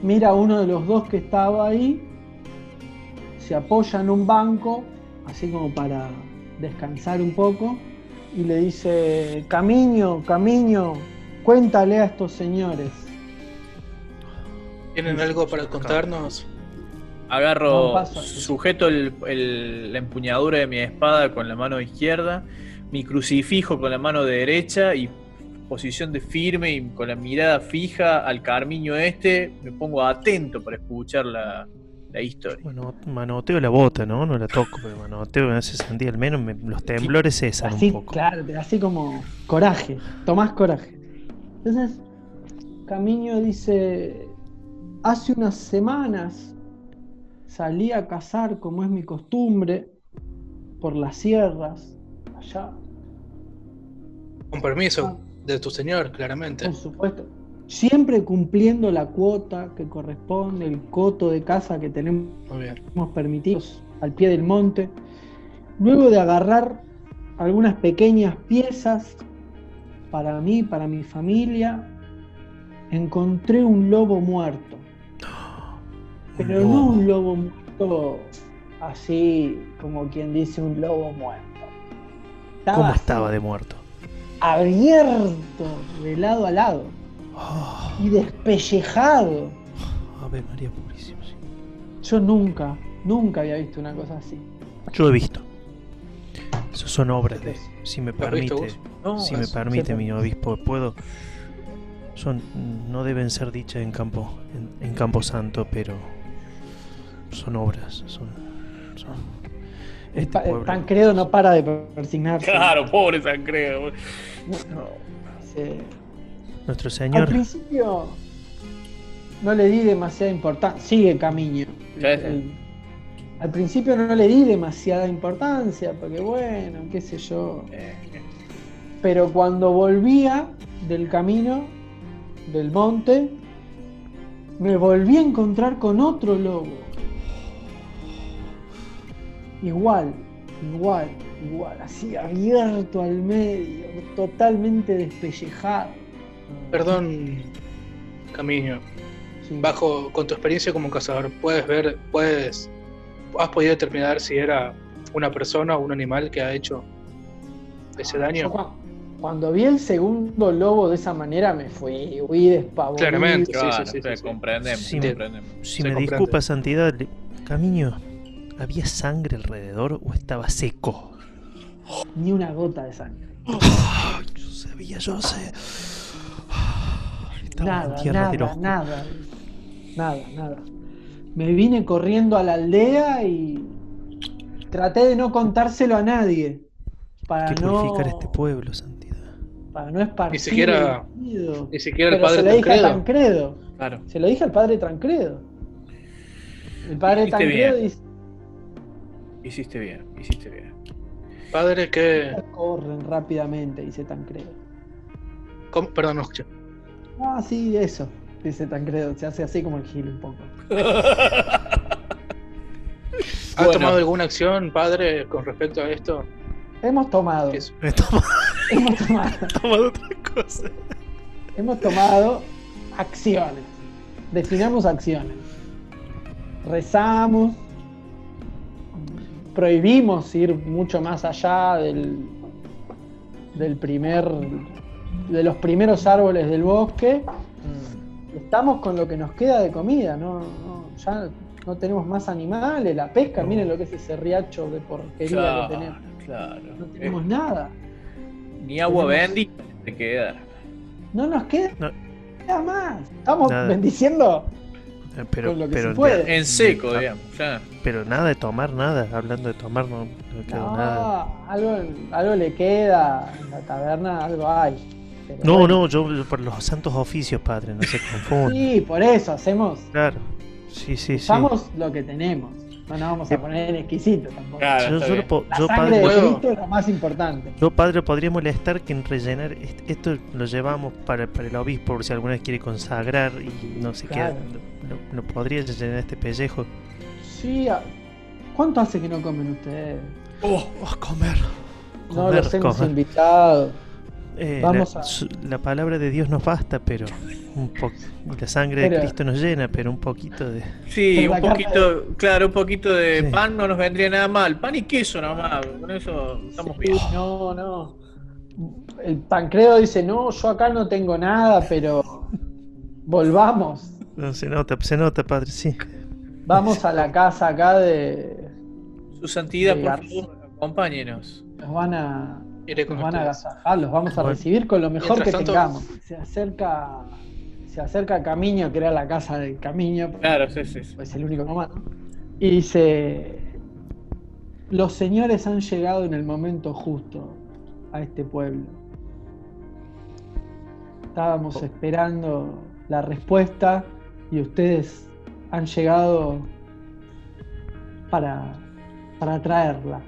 S3: mira a uno de los dos que estaba ahí. Se apoya en un banco, así como para descansar un poco. Y le dice: Camiño, Camiño, cuéntale a estos señores.
S4: ¿Tienen algo para contarnos?
S1: Agarro, sujeto el- el- la empuñadura de mi espada con la mano izquierda, mi crucifijo con la mano derecha y posición de firme y con la mirada fija al carmiño este, me pongo atento para escuchar la, la historia.
S2: Bueno, manoteo la bota, ¿no? No la toco, pero manoteo me hace sentir al menos me- los temblores cesan
S3: Así,
S2: un poco.
S3: claro, pero así como coraje, tomás coraje. Entonces, Camiño dice, hace unas semanas salí a cazar como es mi costumbre por las sierras, allá,
S4: Con permiso de tu Señor, claramente.
S3: por supuesto. Siempre cumpliendo la cuota que corresponde, el coto de caza que tenemos permitidos al pie del monte. Luego de agarrar algunas pequeñas piezas para mí, para mi familia, encontré un lobo muerto. (gasps) Pero no un lobo muerto así como quien dice un lobo muerto.
S2: ¿Cómo estaba de muerto?
S3: Abierto de lado a lado
S2: Ah,
S3: y despellejado.
S2: Ave María Purísima. sí.
S3: Yo nunca, nunca había visto una cosa así.
S2: Yo he visto. Son obras de. Si me
S4: ¿Lo has visto
S2: permite.
S1: No,
S2: Si me permite, mi obispo, puedo. Son. No deben ser dichas en campo. En, en campo santo, pero. Son obras. Son. son
S3: El,
S2: este
S3: pa- el
S2: pueblo-
S3: Tancredo no para de persignarse.
S1: Claro, pobre Tancredo.
S3: Se-
S2: Nuestro
S3: Al
S2: Señor.
S3: principio no le di demasiada importancia. Sigue Camiño.
S1: Sí, sí.
S3: El- al principio no le di demasiada importancia, porque bueno, qué sé yo. Pero cuando volvía del camino, del monte, me volví a encontrar con otro lobo. Igual, igual, igual, así abierto al medio, totalmente despellejado.
S4: Perdón, Camino.
S3: Sí.
S4: Bajo, con tu experiencia como cazador, ¿puedes ver, puedes, has podido determinar si era una persona o un animal que ha hecho ese
S3: Yo
S4: daño?
S3: cua- cuando vi el segundo lobo de esa manera me fui, huí despavorido.
S4: Claramente. Sí,
S1: claro,
S4: sí, sí,
S1: sí,
S4: sí.
S1: comprendemos,
S2: Sí, me-
S1: comprendemos.
S2: Si me
S4: comprende.
S2: disculpa, Santidad. Camiño, ¿había sangre alrededor o estaba seco?
S3: Ni una gota de sangre.
S2: Yo sabía, yo sé. Estaba en
S3: Nada,
S2: tierra
S3: nada. Nada, nada. Me vine corriendo a la aldea y traté de no contárselo a nadie. Para
S2: Hay que
S3: no,
S2: purificar este pueblo, Santidad.
S3: para no esparcir
S4: Ni siquiera-
S3: el.
S4: Ni siquiera el
S3: Pero se
S4: padre
S3: lo dije a
S4: Tancredo.
S3: Tancredo.
S1: Claro.
S3: Se lo dije al padre Tancredo. El padre
S1: Hiciste
S3: Tancredo
S1: bien.
S3: dice,
S1: Hiciste bien, hiciste bien.
S4: Padre, que.
S3: corren rápidamente, dice Tancredo.
S4: ¿cómo? Perdón, no escuché.
S3: Ah, sí, eso, dice Tancredo. Se hace así como el gil un poco. (laughs)
S4: ¿Ha
S1: Bueno.
S4: tomado alguna acción, padre, con respecto a esto?
S3: Hemos tomado,
S4: Eso.
S2: Me toma,
S3: hemos tomado, (laughs)
S2: toma de otra cosa.
S3: hemos tomado acciones. Definamos acciones. Rezamos. Prohibimos ir mucho más allá del, del primer, de los primeros árboles del bosque. Estamos con lo que nos queda de comida, no, no, ya no tenemos más animales, la pesca,
S2: No.
S3: miren lo que es ese riacho de porquería
S1: Claro,
S3: que tenemos.
S1: claro.
S3: No tenemos nada.
S1: Ni agua
S3: tenemos-
S1: bendita te queda.
S3: No nos queda
S2: No.
S3: nada más. Estamos
S2: Nada.
S3: bendiciendo
S2: Eh, Pero,
S3: Con lo que
S2: pero,
S3: se puede.
S1: En seco,
S2: Ah,
S1: digamos. Ya.
S2: pero nada de tomar, nada. Hablando de tomar, no, no quedó
S3: No,
S2: nada.
S3: algo, algo le queda en la taberna, algo hay. Pero
S2: No,
S3: bueno.
S2: no, yo yo por los santos oficios, padre, no se (laughs) confunda.
S3: Sí, por eso hacemos.
S2: Claro. Sí, sí, sí.
S3: Usamos lo que tenemos. No nos vamos a poner en exquisito tampoco.
S1: Claro,
S2: Yo,
S3: La
S2: yo,
S3: sangre
S2: padre,
S3: de Cristo es lo más importante.
S2: yo, padre, podría molestar que en rellenar. est- Esto lo llevamos para, para el obispo, por si alguna vez quiere consagrar y no sé
S3: Claro.
S2: qué. No, no podría rellenar este pellejo.
S3: Sí, ¿cuánto hace que no comen ustedes?
S2: Oh, a comer.
S3: no
S2: Comer,
S3: los hemos
S2: comer.
S3: invitado.
S2: Eh,
S3: Vamos
S2: la,
S3: a-
S2: su- la palabra de Dios nos basta, pero un poco. La sangre de Cristo nos llena, pero un poquito de.
S1: Sí, un poquito, claro, un poquito de
S2: Sí.
S1: pan no nos vendría nada mal. Pan y queso nomás, con eso estamos
S3: Sí,
S1: bien.
S3: No, no. El Pancredo dice, no, yo acá no tengo nada, pero volvamos.
S2: No, se nota, se nota, padre, sí.
S3: Vamos a la casa acá de...
S1: Su santidad, por favor, acompáñenos.
S3: Nos van a,
S4: Iré con
S3: nos van a agasajar, los vamos a recibir con lo mejor
S4: Mientras
S3: que
S4: tanto-
S3: tengamos. Se acerca, se acerca Camiño, que era la casa de Camiño,
S1: Claro, sí, sí. sí.
S3: pues el único nomás, ¿no? Y dice, los señores han llegado en el momento justo a este pueblo. Estábamos esperando la respuesta y ustedes han llegado para, para traerla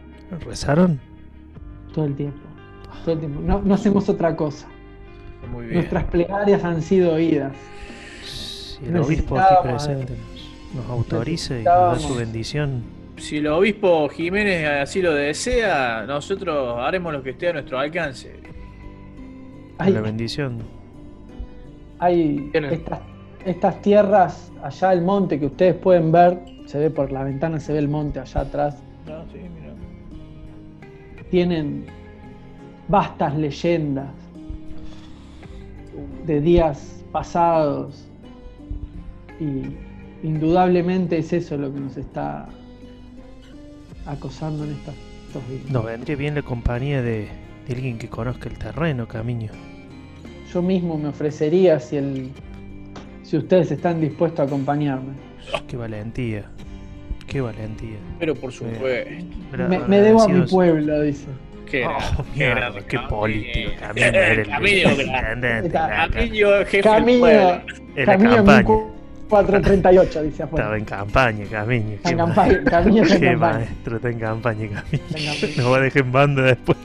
S2: ¿Rezaron?
S3: todo el tiempo. Todo el tiempo. No, no hacemos otra cosa.
S1: Muy bien.
S3: Nuestras plegarias han sido oídas.
S2: Si el obispo aquí presente nos, autoriza y nos da su bendición.
S1: Si el obispo Jiménez así lo desea, nosotros haremos lo que esté a nuestro alcance.
S3: Hay,
S2: La bendición.
S3: hay estas, estas tierras, allá el monte que ustedes pueden ver, se ve por la ventana, se ve el monte allá atrás,
S1: No, sí, mira.
S3: tienen vastas leyendas de días pasados y indudablemente es eso lo que nos está acosando en estas, estos días.
S2: Nos vendría bien la compañía de, de alguien que conozca el terreno, Camiño.
S3: Yo mismo me ofrecería si el si ustedes están dispuestos a acompañarme.
S2: Qué valentía. Qué valentía.
S1: Pero por supuesto.
S3: Me, me debo a mi pueblo, dice.
S1: Qué
S2: Oh, mierda, qué político. Camino (laughs)
S3: Está-
S2: la-
S1: Camilo, jefe
S3: Camino.
S2: En la
S3: Camino
S2: campaña.
S3: 438, dice
S2: Estaba
S3: afuera.
S2: en campaña, Camiño.
S3: Está en campaña, Camino está en
S2: qué
S3: campaña.
S2: maestro, está en campaña, (laughs)
S3: campaña.
S2: Nos va a dejar en banda después.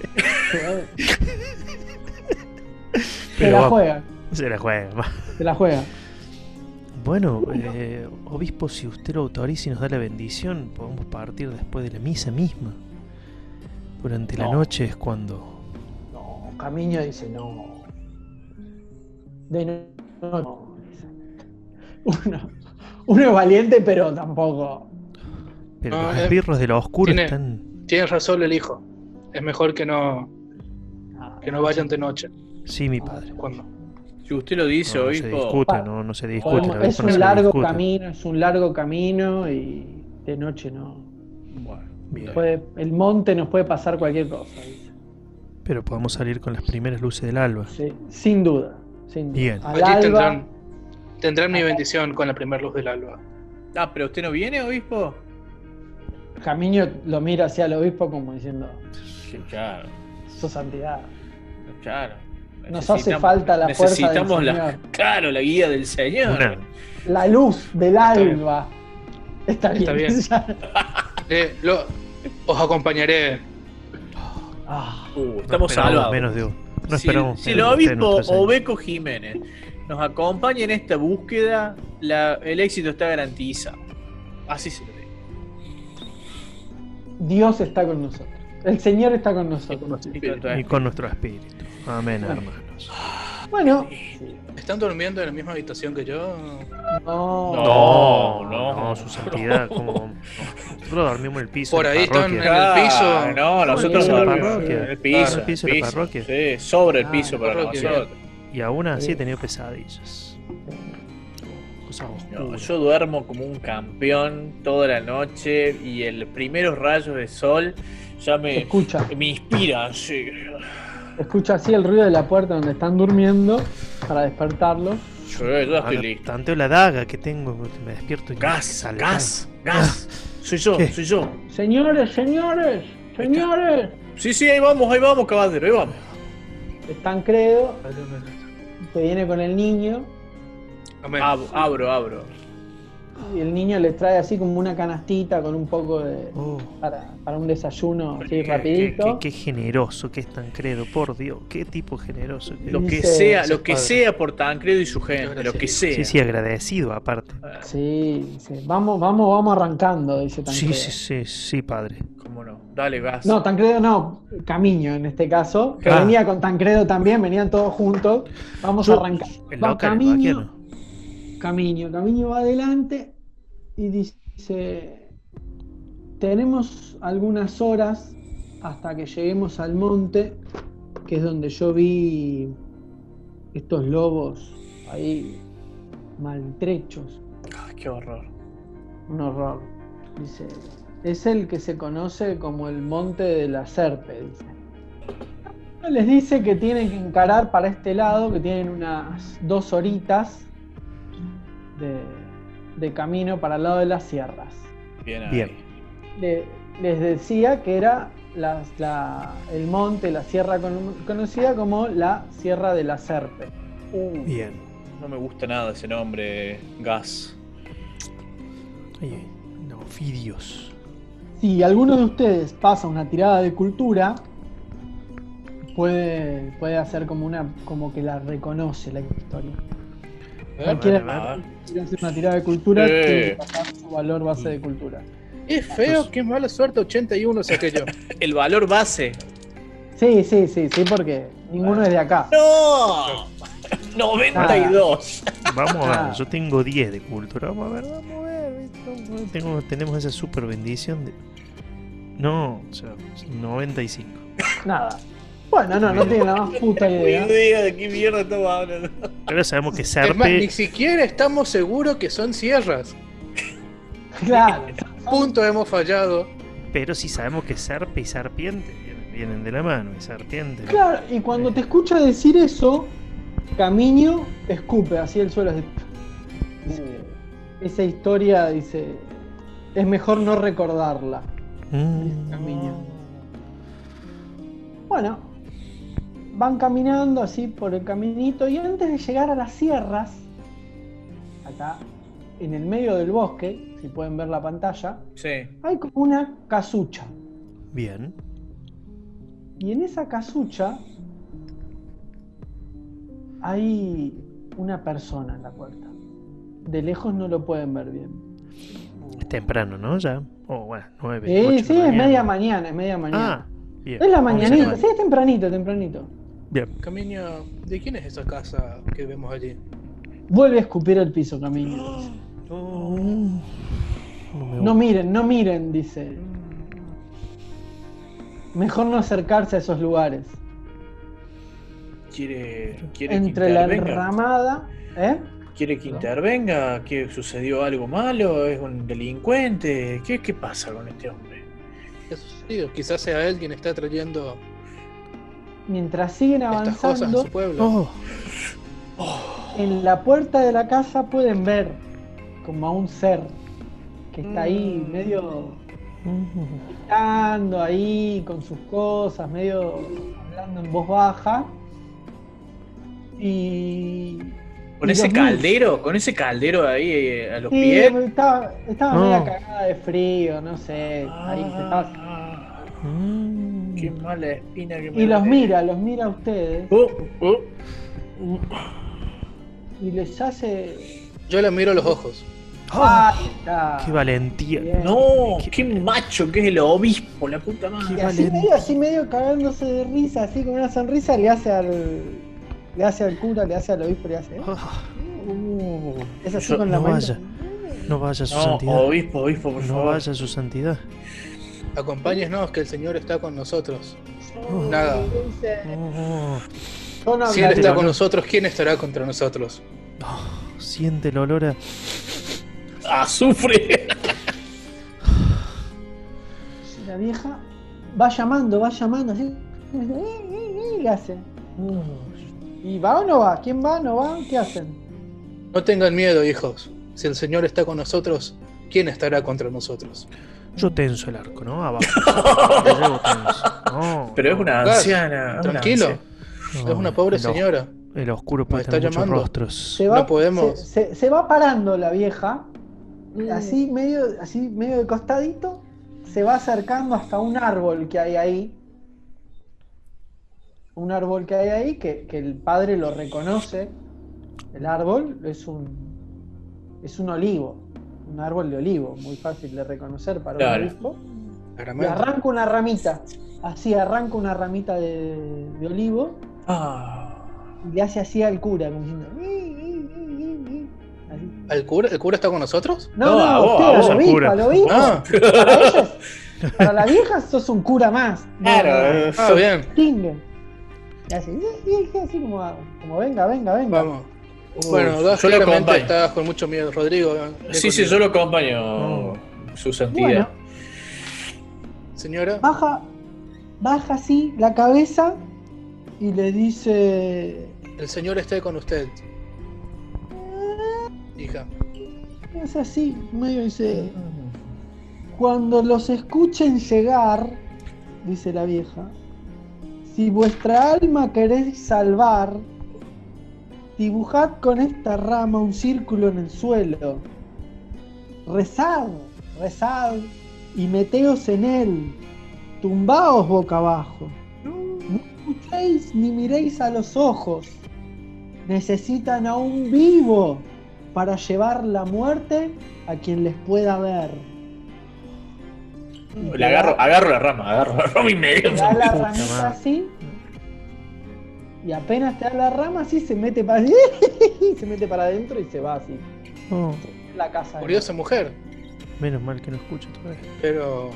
S3: Se
S2: Pero
S3: la juega,
S2: Se la juega. va.
S3: se la juega.
S2: Bueno, eh, obispo, si usted lo autoriza y nos da la bendición, podemos partir después de la misa misma. Durante la
S3: No.
S2: noche es cuando.
S3: No, Camino dice no. De no. Uno, uno es valiente, pero tampoco.
S2: Pero
S4: No,
S2: los
S4: eh,
S2: esbirros de la oscura
S4: tiene-
S2: están.
S4: Tienes razón el hijo. Es mejor que no,
S3: Ah,
S4: que no vayan de noche.
S2: Sí, mi padre.
S4: Cuando
S1: Si usted lo dice,
S2: No, no se
S1: obispo.
S2: discute, no, no se discute.
S3: podemos- es
S2: no
S3: un
S2: se
S3: largo
S2: discute.
S3: camino, es un largo camino y de noche no.
S1: Bueno,
S2: Bien.
S3: Puede- el monte nos puede pasar cualquier cosa. dice.
S2: Pero podemos salir con las primeras luces del alba.
S3: Sí, sin duda. Sin duda.
S2: Bien.
S3: Al
S4: allí
S3: alba,
S4: tendrán, tendrán mi bendición con la primera luz del alba.
S1: Ah, pero usted no viene, obispo.
S3: Camino lo mira hacia el obispo como diciendo,
S1: Sí, claro,
S3: su santidad.
S1: claro.
S3: Nos hace falta la fuerza del
S1: necesitamos la,
S3: Señor. (laughs)
S1: claro, la guía del Señor.
S2: Una-
S3: La luz del alba. Está bien.
S4: Está bien. (laughs) (laughs) Eh, lo- os acompañaré.
S3: Ah,
S1: Uh,
S2: no
S1: estamos
S2: esperamos
S1: salvados.
S2: menos de un- No
S1: si,
S2: esperamos
S1: si el obispo. Obeco Jiménez nos acompaña en esta búsqueda, la- el éxito está garantizado. Así se lo digo.
S3: Dios está con nosotros. El Señor está con
S1: Y con
S3: nosotros.
S2: Y con nuestro espíritu. Amén, hermanos.
S3: Bueno,
S4: ¿Están durmiendo en la misma habitación que yo?
S3: no.
S1: No,
S2: no,
S1: no.
S2: su santidad, (laughs) como. Nosotros dormimos en el piso.
S4: Por
S2: de la
S4: ahí están en el piso.
S1: No, nosotros
S3: en la
S1: dormimos
S2: parroquia.
S1: en el piso.
S2: En el piso de la parroquia.
S1: Sí, sobre el
S3: Ah,
S1: piso para nosotros.
S2: Y aún así
S3: Sí.
S2: he tenido pesadillas.
S1: No, yo duermo como un campeón toda la noche y el primeros rayos de sol ya me,
S3: Escucha,
S1: me inspira. sí.
S3: Escucha así el ruido de la puerta donde están durmiendo para despertarlos.
S1: Yo, yo estoy listo.
S2: Tanteo la daga que tengo, me despierto y
S1: Gas,
S2: saltar.
S1: gas, gas. Soy yo,
S2: ¿Qué?
S1: soy yo.
S3: Señores, señores, señores.
S1: Sí, sí, ahí vamos, ahí vamos, caballero, ahí vamos.
S3: Están credo, que viene con el niño.
S4: Amén.
S1: Ab- abro, abro.
S3: Y el niño les trae así como una canastita con un poco de.
S2: Oh,
S3: para, para un desayuno así rapidito.
S2: qué- qué generoso que es Tancredo, por Dios, qué tipo generoso. que
S1: Lo que sea, lo que
S4: Padre.
S1: sea por Tancredo y su gente, lo que sea.
S2: Sí, sí, agradecido aparte.
S3: Sí, sí. Vamos, vamos, vamos arrancando, dice Tancredo.
S2: Sí, sí, sí, sí, padre.
S1: ¿Cómo no? Dale, gas.
S3: No, Tancredo no, Camiño en este caso, que
S2: Ah.
S3: venía con Tancredo también, venían todos juntos. Vamos a arrancar.
S2: El
S3: Va Camiño,
S2: vaquiano.
S3: Camiño, Camiño va adelante y dice, tenemos algunas horas hasta que lleguemos al monte, que es donde yo vi estos lobos ahí maltrechos,
S1: Ay, qué horror.
S3: un horror. Dice, es el que se conoce como el monte de la serpe, dice. Les dice que tienen que encarar para este lado, que tienen unas dos horitas de, de camino para el lado de las sierras.
S1: Bien, ahí.
S2: Bien.
S3: Le- les decía que era la- la- el monte, la sierra con- conocida como la Sierra de la Serpe.
S1: Uh,
S2: Bien.
S1: no me gusta nada ese nombre, gas.
S2: Ay, no, Fidios.
S3: Si alguno de ustedes pasa una tirada de cultura, puede, puede hacer como una como que la reconoce la historia. Cualquiera
S2: vale,
S3: quiera hacer una tirada de cultura
S1: Eh.
S3: tiene que pasar su valor base de cultura.
S4: Es feo, qué mala suerte, 81 saqué yo. (laughs)
S1: El valor base.
S3: Sí, sí, sí, sí, porque ninguno es de acá.
S1: ¡No! (laughs) 92.
S2: Vamos a
S3: Ah.
S2: ver, yo tengo 10 de cultura. Vamos a ver, vamos a ver. Tengo- tenemos esa super bendición de. No, o sea, 95.
S3: Nada. Bueno, no, no tiene la más puta (laughs)
S1: Ni
S3: idea.
S1: idea de qué mierda estamos hablando.
S2: Ahora sabemos que
S4: Es más,
S2: Serpe.
S4: ni siquiera estamos seguros que son sierras. (laughs)
S3: Claro.
S4: Punto hemos fallado.
S2: Pero sí sabemos que Serpe y Serpiente vienen, de la mano. Y Serpiente.
S3: Claro, y cuando te escucha decir eso, Camiño escupe así el suelo. así. Esa historia, dice, es mejor no recordarla.
S2: Mm.
S3: Camiño. Bueno, van caminando así por el caminito y antes de llegar a las sierras, acá en el medio del bosque, si pueden ver la pantalla,
S1: Sí.
S3: hay como una casucha.
S2: Bien.
S3: Y en esa casucha hay una persona en la puerta. De lejos no lo pueden ver bien.
S2: Es temprano, ¿no? Ya. Oh, bueno, 9.
S3: Sí, sí, es media mañana, es media mañana.
S2: Ah, bien.
S3: es la mañanita,
S2: nueve.
S3: sí, es tempranito, tempranito.
S2: Bien.
S4: Camino, ¿de quién es esa casa que vemos allí?
S3: Vuelve a escupir el piso, Camino. (gasps)
S2: No me
S3: No miren, no miren, dice. Mejor no acercarse a esos lugares.
S1: ¿Quiere, quiere
S3: Entre
S1: que
S3: la enramada, ¿eh?
S1: ¿Quiere que intervenga? ¿Que sucedió algo malo? ¿Es un delincuente? ¿Qué, qué pasa con este hombre?
S4: ¿Qué ha sucedido? Quizás sea él quien está trayendo
S3: Mientras siguen avanzando,
S4: su pueblo.
S2: Oh,
S3: en la puerta de la casa pueden ver como a un ser que está ahí
S1: Mm.
S3: medio
S2: mm.
S3: gritando ahí con sus cosas, medio hablando en voz baja. Y.
S1: Con
S3: y
S1: ese caldero, con ese caldero ahí eh, a los
S3: Sí,
S1: pies.
S3: estaba, estaba
S2: No.
S3: media cagada de frío, no sé. Ahí se estaba-
S1: Ah,
S2: Mm.
S1: Qué mala espina que me
S3: Y los mira, los mira a ustedes
S1: Oh, oh.
S3: y les hace.
S4: Yo le miro a los ojos.
S2: Ah,
S3: Ahí está.
S2: ¡Qué valentía!
S3: Bien.
S1: No,
S2: Qué-
S1: qué macho que es el obispo, la puta
S3: Y
S1: madre.
S3: así
S2: valente.
S3: medio, así medio cagándose de risa, así con una sonrisa, le hace al. Le hace al cura, le hace al obispo, le hace.
S2: Ah,
S1: Uh,
S3: Es así
S1: yo-
S3: con la
S2: no
S3: mano.
S2: vaya. no vaya su
S1: no,
S2: santidad.
S1: obispo, obispo, por
S2: no
S1: favor.
S2: vaya su santidad.
S4: Acompáñenos, que el Señor está con nosotros.
S2: Oh.
S4: Nada.
S2: Oh,
S3: no
S4: Si Él está con nosotros, ¿quién estará contra nosotros?
S2: oh, siente el olor a.
S1: ¡Azufre!
S3: La vieja va llamando, va llamando, así. Y le hace. ¿Y va o no va? ¿Quién va? ¿No va? ¿Qué hacen?
S4: No tengan miedo, hijos. Si el Señor está con nosotros, ¿quién estará contra nosotros?
S2: Yo tenso el arco, ¿no? Abajo. (laughs) Lo llevo tenso. No,
S1: Pero es una anciana. una
S4: Tranquilo,
S1: anciana.
S4: es una pobre señora.
S2: El oscuro puede
S4: está
S2: tener muchos
S4: llamando.
S2: rostros.
S3: Se va,
S4: No podemos.
S3: Se, se- se va parando la vieja. así medio, así medio de costadito, se va acercando hasta un árbol que hay ahí. Un árbol que hay ahí que, que el padre lo reconoce. El árbol es un es un olivo, un árbol de olivo, muy fácil de reconocer para
S1: Claro.
S3: un obispo. Y arranca una ramita, así arranca una ramita de, de olivo
S1: Ah.
S3: y le hace así al cura, como diciendo.
S4: ¿El cura, ¿El cura está con nosotros?
S3: No,
S1: No,
S3: no,
S1: vos,
S3: usted,
S1: a
S3: al
S1: vos,
S2: al
S3: obispo,
S2: cura.
S3: al obispo.
S4: Ah,
S3: Para ellos, para la vieja sos un cura más.
S1: Claro.
S4: ah, bien.
S3: Tingue. Y así, como, como venga, venga, venga.
S4: Vamos. Bueno,
S1: yo lo
S4: claramente estás con mucho miedo. Rodrigo.
S1: Sí, sí, yo lo acompaño, su santidad.
S3: Bueno.
S4: Señora,
S3: Baja, baja así la cabeza y le dice.
S4: el señor esté con usted. Hija.
S3: Es así, medio dice. Cuando los escuchen llegar, dice la vieja, si vuestra alma queréis salvar, dibujad con esta rama un círculo en el suelo. Rezad, rezad y meteos en él. Tumbaos boca abajo. No escuchéis ni miréis a los ojos. Necesitan a un vivo para llevar la muerte a quien les pueda ver.
S1: Le agarro, agarro la rama, agarro la rama y me
S3: te da la (laughs) ramita así. Y apenas te da la rama así, se mete para (laughs) se mete para adentro y se va así.
S2: Oh,
S3: La casa. de-
S4: Curiosa mujer.
S2: menos mal que no escucho todavía.
S4: Pero.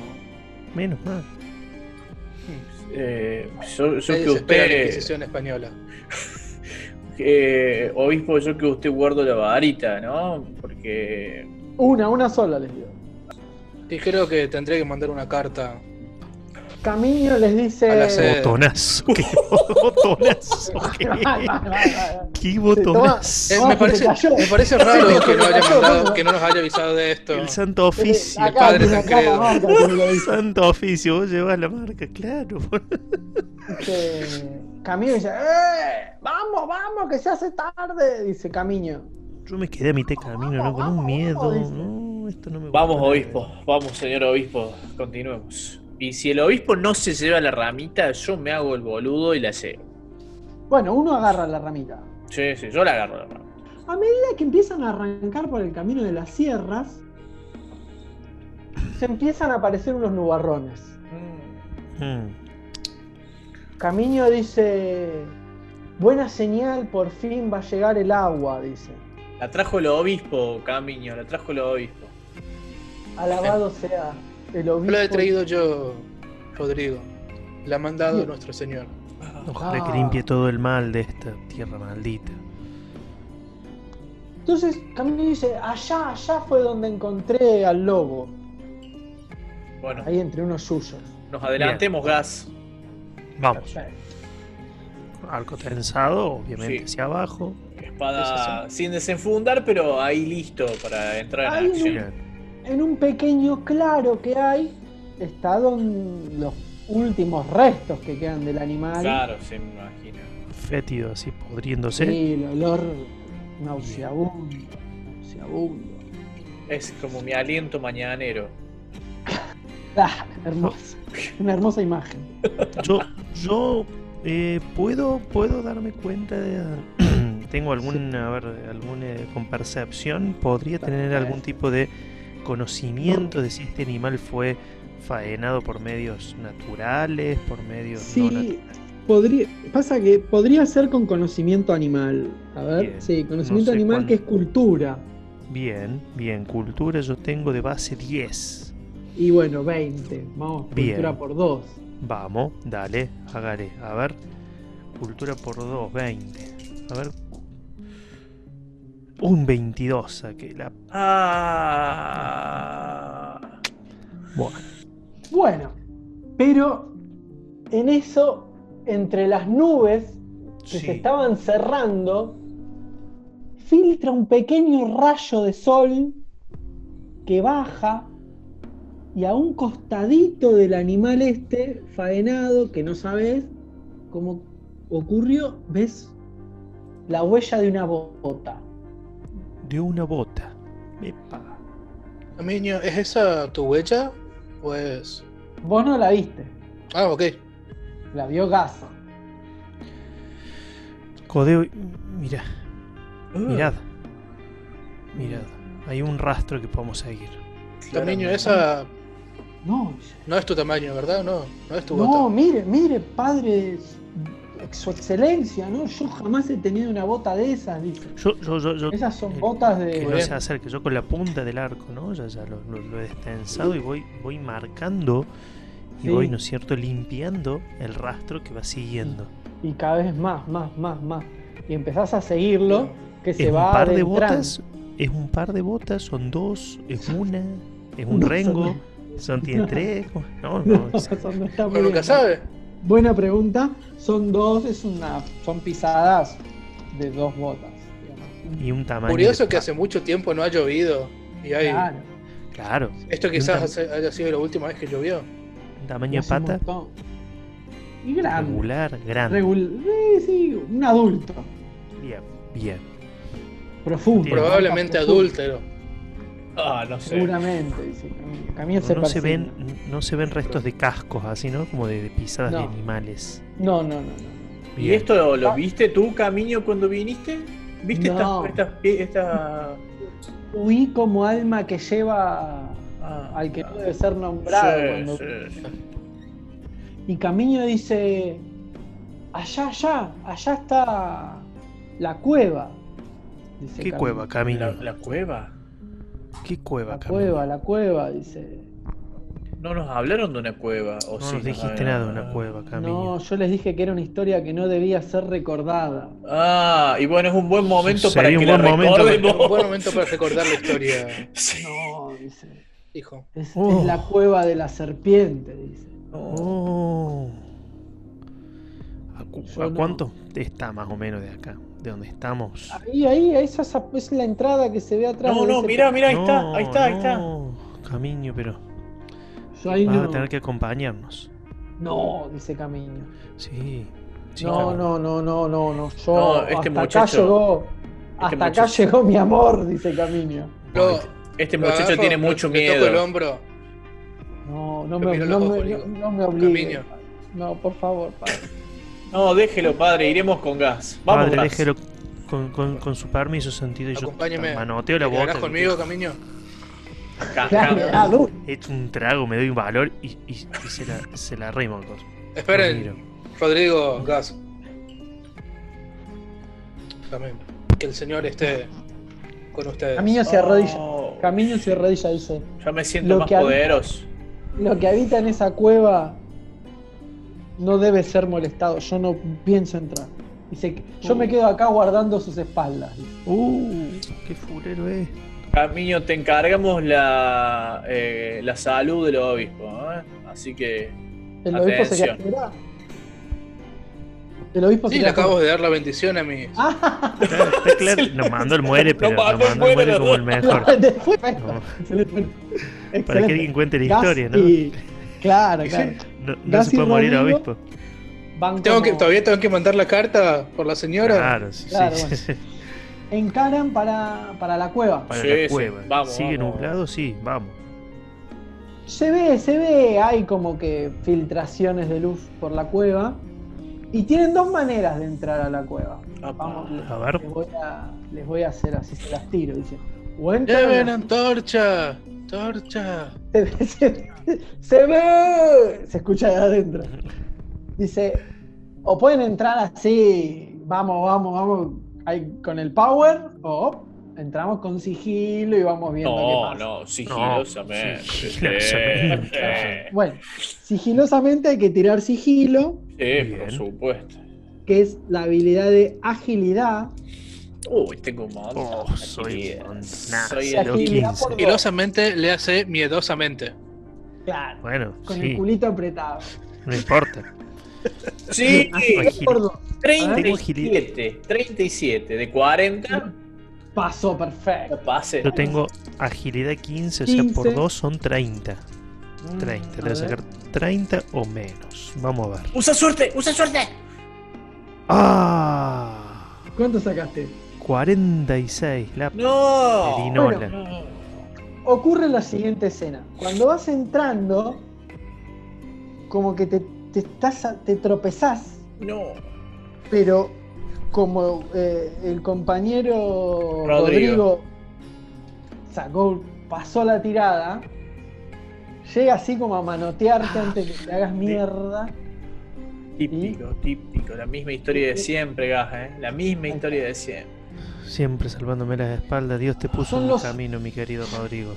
S2: Menos mal.
S1: Eh, yo, que
S4: la
S1: usted,
S4: Inquisición española. (laughs)
S1: eh, obispo, yo que usted guardo la varita, ¿no? Porque
S3: Una, una sola les digo.
S4: Y creo que tendré que mandar una carta.
S3: Camino les dice.
S2: Botonazo. Qué botonazo. Qué, (laughs) qué
S4: Eh,
S2: botonazo.
S3: Ah,
S4: me, parece, me raro que no, haya mandado- que no nos haya avisado de esto.
S2: El santo oficio.
S3: Acá
S4: padre
S3: me lo
S2: El santo oficio. Vos llevás la marca, claro.
S3: Dice, Camino dice, ¡eh! ¡Vamos, vamos, que se hace tarde! Dice Camino.
S2: Yo me quedé a mitad de camino, ¿no? Con un miedo. No, esto no me gusta
S1: vamos, obispo, vamos, señor obispo, continuemos. Y si el obispo no se lleva la ramita, yo me hago el boludo y la llevo.
S3: Bueno, uno agarra la ramita.
S1: Sí, sí, yo la agarro la ramita.
S3: A medida que empiezan a arrancar por el camino de las sierras, se empiezan a aparecer unos nubarrones.
S2: Mm.
S3: Camino dice, buena señal, por fin va a llegar el agua, dice.
S1: La trajo el obispo, Camiño, la trajo el obispo.
S3: Alabado sea el
S4: No
S3: obispo.
S4: la he traído yo, Rodrigo. La ha mandado
S3: Bien.
S4: nuestro señor.
S2: Ojalá que
S3: Ah.
S2: limpie todo el mal de esta tierra maldita.
S3: Entonces Camino dice, allá, allá fue donde encontré al lobo.
S1: Bueno,
S3: Ahí entre unos suyos.
S1: nos adelantemos, gas.
S2: Vamos.
S3: Perfecto.
S2: Arco tensado, obviamente
S1: Sí.
S2: hacia abajo.
S1: Espada sin desenfundar, pero ahí listo para entrar en acción.
S2: Bien.
S3: En un pequeño claro que hay, están los últimos restos que quedan del animal.
S1: Claro, se me imagina.
S2: Fétido así, podriéndose.
S3: Sí, el olor nauseabundo. Nauseabundo.
S1: Es como mi aliento mañanero. (laughs)
S3: Ah, hermosa. Una hermosa imagen.
S2: Yo, yo eh, puedo, puedo darme cuenta de. (clears throat) Tengo algún, a ver, algún eh, con percepción, podría tener algún tipo de conocimiento de si este animal fue faenado por medios naturales, por medios no
S3: Sí,
S2: naturales.
S3: podría, pasa que podría ser con conocimiento animal. A ver,
S2: Bien,
S3: sí, conocimiento
S2: no sé
S3: animal
S2: cuán-
S3: que es cultura.
S2: Bien, bien, cultura yo tengo de base 10.
S3: Y bueno, 20. Vamos,
S2: Bien.
S3: cultura por 2.
S2: Vamos, dale, hagaré. A ver, cultura por 2, 20. A ver. Un 22 saqué la.
S1: Ah.
S2: Bueno,
S3: Bueno, pero en eso, entre las nubes que
S1: Sí.
S3: se estaban cerrando, filtra un pequeño rayo de sol que baja y a un costadito del animal este, faenado, que no sabes cómo ocurrió, ves la huella de una bota.
S2: De una bota. Epa.
S4: Camiño, ¿es esa tu huella? ¿O es.?
S3: Vos no la viste,
S4: Ah, ok.
S3: la vio Gas.
S2: Codeo, mira,
S1: Uh,
S2: mirad. Mirad. Hay un rastro que podemos seguir.
S1: Claramente.
S4: esa
S3: No,
S4: no es tu tamaño, ¿verdad? No, no es tu
S3: no,
S4: bota.
S3: mire, mire, padre, su excelencia, ¿no? Yo jamás he tenido una bota de esas, dice.
S2: Yo, yo, yo, yo.
S3: Esas son
S2: eh,
S3: botas
S2: que
S3: de.
S2: no
S4: bien.
S2: se acerque, yo con la punta del arco, ¿no? Ya, ya lo, lo- lo he destensado y voy, voy marcando y
S3: Sí.
S2: voy, ¿no es cierto?, limpiando el rastro que va siguiendo.
S3: Y cada vez más, más, más, más. Y empezás a seguirlo, que se
S2: ¿Es un
S3: va
S2: par de
S3: adentrando.
S2: botas? ¿Es un par de botas? ¿Son dos? ¿Es una? ¿Es un (laughs)
S3: No,
S2: rengo?
S3: son-
S2: ¿Son tiene tres? (laughs) No, no,
S3: No, no está muy
S4: Uno nunca
S3: bien.
S4: sabe.
S3: Buena pregunta. Son dos, es una, son pisadas de dos botas. digamos.
S2: y un tamaño.
S4: Curioso
S2: de
S4: que hace mucho tiempo no ha llovido. Y hay.
S3: Claro.
S2: Claro,
S4: Esto quizás
S2: tam-
S4: haya sido la última vez que llovió.
S2: un tamaño de pata.
S3: Y grande.
S2: regular, grande.
S3: Regul- eh, sí, un adulto.
S2: Bien, bien.
S3: Profundo.
S4: Probablemente adúltero.
S1: Ah, no sé.
S3: Seguramente, dice Camilo. Camilo
S2: No,
S3: se
S2: no se ven, no se ven restos de cascos así, ¿no? Como de, de pisadas de animales.
S3: No, no, no, no.
S1: ¿Y esto lo
S3: Ah.
S1: viste tú, Camino, cuando viniste? ¿Viste
S3: No.
S1: estas estas pie- esta-
S3: Huí como alma que lleva
S1: ah,
S3: al que no debe ser nombrado.
S1: sí,
S3: cuando-
S1: sí.
S3: Y Camino dice, allá, allá, allá está la cueva. Dice
S2: ¿Qué
S3: Camino.
S2: cueva, Camino?
S1: La, la cueva.
S2: ¿Qué cueva,
S3: La cueva, la cueva, dice.
S1: No nos hablaron de una cueva. ¿o
S2: No
S1: sí
S2: nos dijiste nada de una cueva, Camino.
S3: No, yo les dije que era una historia que no debía ser recordada.
S1: Ah, y bueno, es un buen momento para que
S2: un
S1: la
S2: buen momento para-
S1: recordemos.
S4: Un buen momento para recordar la historia, (laughs)
S1: Sí.
S3: No, dice.
S4: hijo.
S3: Es,
S2: Oh.
S3: es la cueva de la serpiente, dice.
S2: Oh. ¿A, cu-
S3: Yo
S2: a
S3: no.
S2: cuánto está más o menos de acá? ¿De donde estamos?
S3: Ahí, ahí, esa es, es la entrada que se ve atrás.
S1: No, no, mira, mira, ahí está,
S2: No,
S1: ahí está, ahí está.
S2: no, Camino, pero
S3: Yo ahí
S2: vas
S3: no.
S2: a tener que acompañarnos.
S3: No, dice Camino.
S2: Sí. sí,
S3: no, no, no, no, no, no. Yo
S1: No, este
S3: hasta acá
S1: muchacho-
S3: llegó. hasta acá llegó mi amor, dice Camino.
S4: Lo-
S1: Este muchacho
S4: agarro,
S1: tiene mucho
S4: le toco el
S1: miedo.
S4: hombro.
S3: No, no
S4: Me
S3: me, no me, no, no me. No, por favor, padre.
S1: No, déjelo, padre, iremos con gas. Vamos,
S2: Padre,
S1: gas.
S2: déjelo con, con, con su permiso sentido y yo
S4: Acompáñeme.
S2: manoteo la
S4: ¿Te quedarás
S2: bota.
S4: conmigo, Camiño?
S2: He hecho un trago, me doy un valor y, y- y se la, se la rimo
S4: Esperen. Rodrigo Gas. También. Que el señor esté con ustedes.
S3: Camino se arrodilla.
S1: Oh,
S3: Camino se arrodilla y dice:
S1: ya me siento
S3: Lo
S1: más poderoso.
S3: Lo que habita en esa cueva no debe ser molestado. Yo no pienso entrar. Dice: que Yo me quedo acá guardando sus espaldas.
S2: Uh, qué fulero es.
S1: Camino, te encargamos la, eh, la salud del obispo, ¿eh? Así que.
S3: El obispo se
S1: Atención.
S3: queda. El obispo
S4: Sí,
S3: se
S4: le acabo de dar la bendición a mi.
S3: Ah,
S2: Claro, está claro. Nos mandó el muere, pero
S1: Nos mandó el
S2: muere
S1: muere,
S2: como el mejor. (laughs)
S3: Después,
S2: No.
S3: Excelente.
S2: Para que alguien cuente la
S3: Gas
S2: historia, ¿no?
S3: y- Claro, claro.
S2: No, se puede morir
S3: Rodrigo.
S2: obispo.
S3: Van
S4: Tengo que, todavía tengo que mandar la carta por la señora.
S2: Claro, sí,
S3: Claro,
S2: sí.
S3: bueno. (laughs) Encaran para, para la cueva.
S2: Para
S1: Sí,
S2: la
S1: sí,
S2: cueva.
S1: vamos,
S2: ¿Sigue
S1: vamos.
S2: nublado? Sí, vamos.
S3: Se ve, se ve, hay como que filtraciones de luz por la cueva. Y tienen dos maneras de entrar a la cueva. Vamos, les,
S2: A ver.
S3: les voy a, les voy a hacer así, se las tiro. Dice, o entran
S4: Lleven
S3: a-
S4: antorcha. Antorcha. (laughs)
S3: se, ve, se, se ve, se escucha de adentro. Dice, o pueden entrar así, vamos, vamos, vamos, ahí con el power, o entramos con sigilo y vamos viendo qué
S1: No,
S3: pasa.
S1: no, sigilosamente.
S2: No, sigilosamente.
S1: sí.
S3: Bueno, sigilosamente hay que tirar sigilo,
S1: Sí,
S2: Bien.
S1: por supuesto.
S3: que es la habilidad de agilidad.
S1: Uy, tengo un montón.
S2: Oh, soy
S1: Soy el-
S2: lo
S3: agilidad
S2: 15.
S3: por-
S4: Sigilosamente le hace miedosamente.
S3: Claro,
S2: Bueno,
S3: con el
S2: sí,
S3: culito apretado.
S2: no importa. (laughs)
S1: Sí,
S3: dos.
S1: 37. 37 de 40.
S3: Pasó perfecto.
S1: Pase.
S2: Yo tengo agilidad 15, o sea,
S3: 15.
S2: por 2 son 30. 30,
S3: a
S2: te voy a sacar 30 o menos. Vamos a ver.
S1: Usa suerte, usa suerte.
S2: ¡Ah!
S3: ¿Cuánto sacaste?
S2: 46, la
S1: No.
S2: perinola.
S3: Bueno.
S1: No.
S3: Ocurre la siguiente escena. Cuando vas entrando, como que te, te estás, a- te tropezás,
S1: No.
S3: pero como eh, el compañero
S1: Rodrigo.
S3: Rodrigo. sacó, pasó la tirada, llega así como a manotearte antes que te hagas mierda.
S1: Típico, típico. La misma historia de siempre, Gaja, ¿eh? La misma historia de siempre.
S2: Siempre salvándome las espaldas, Dios te puso en
S3: los-
S2: el camino, mi querido Rodrigo.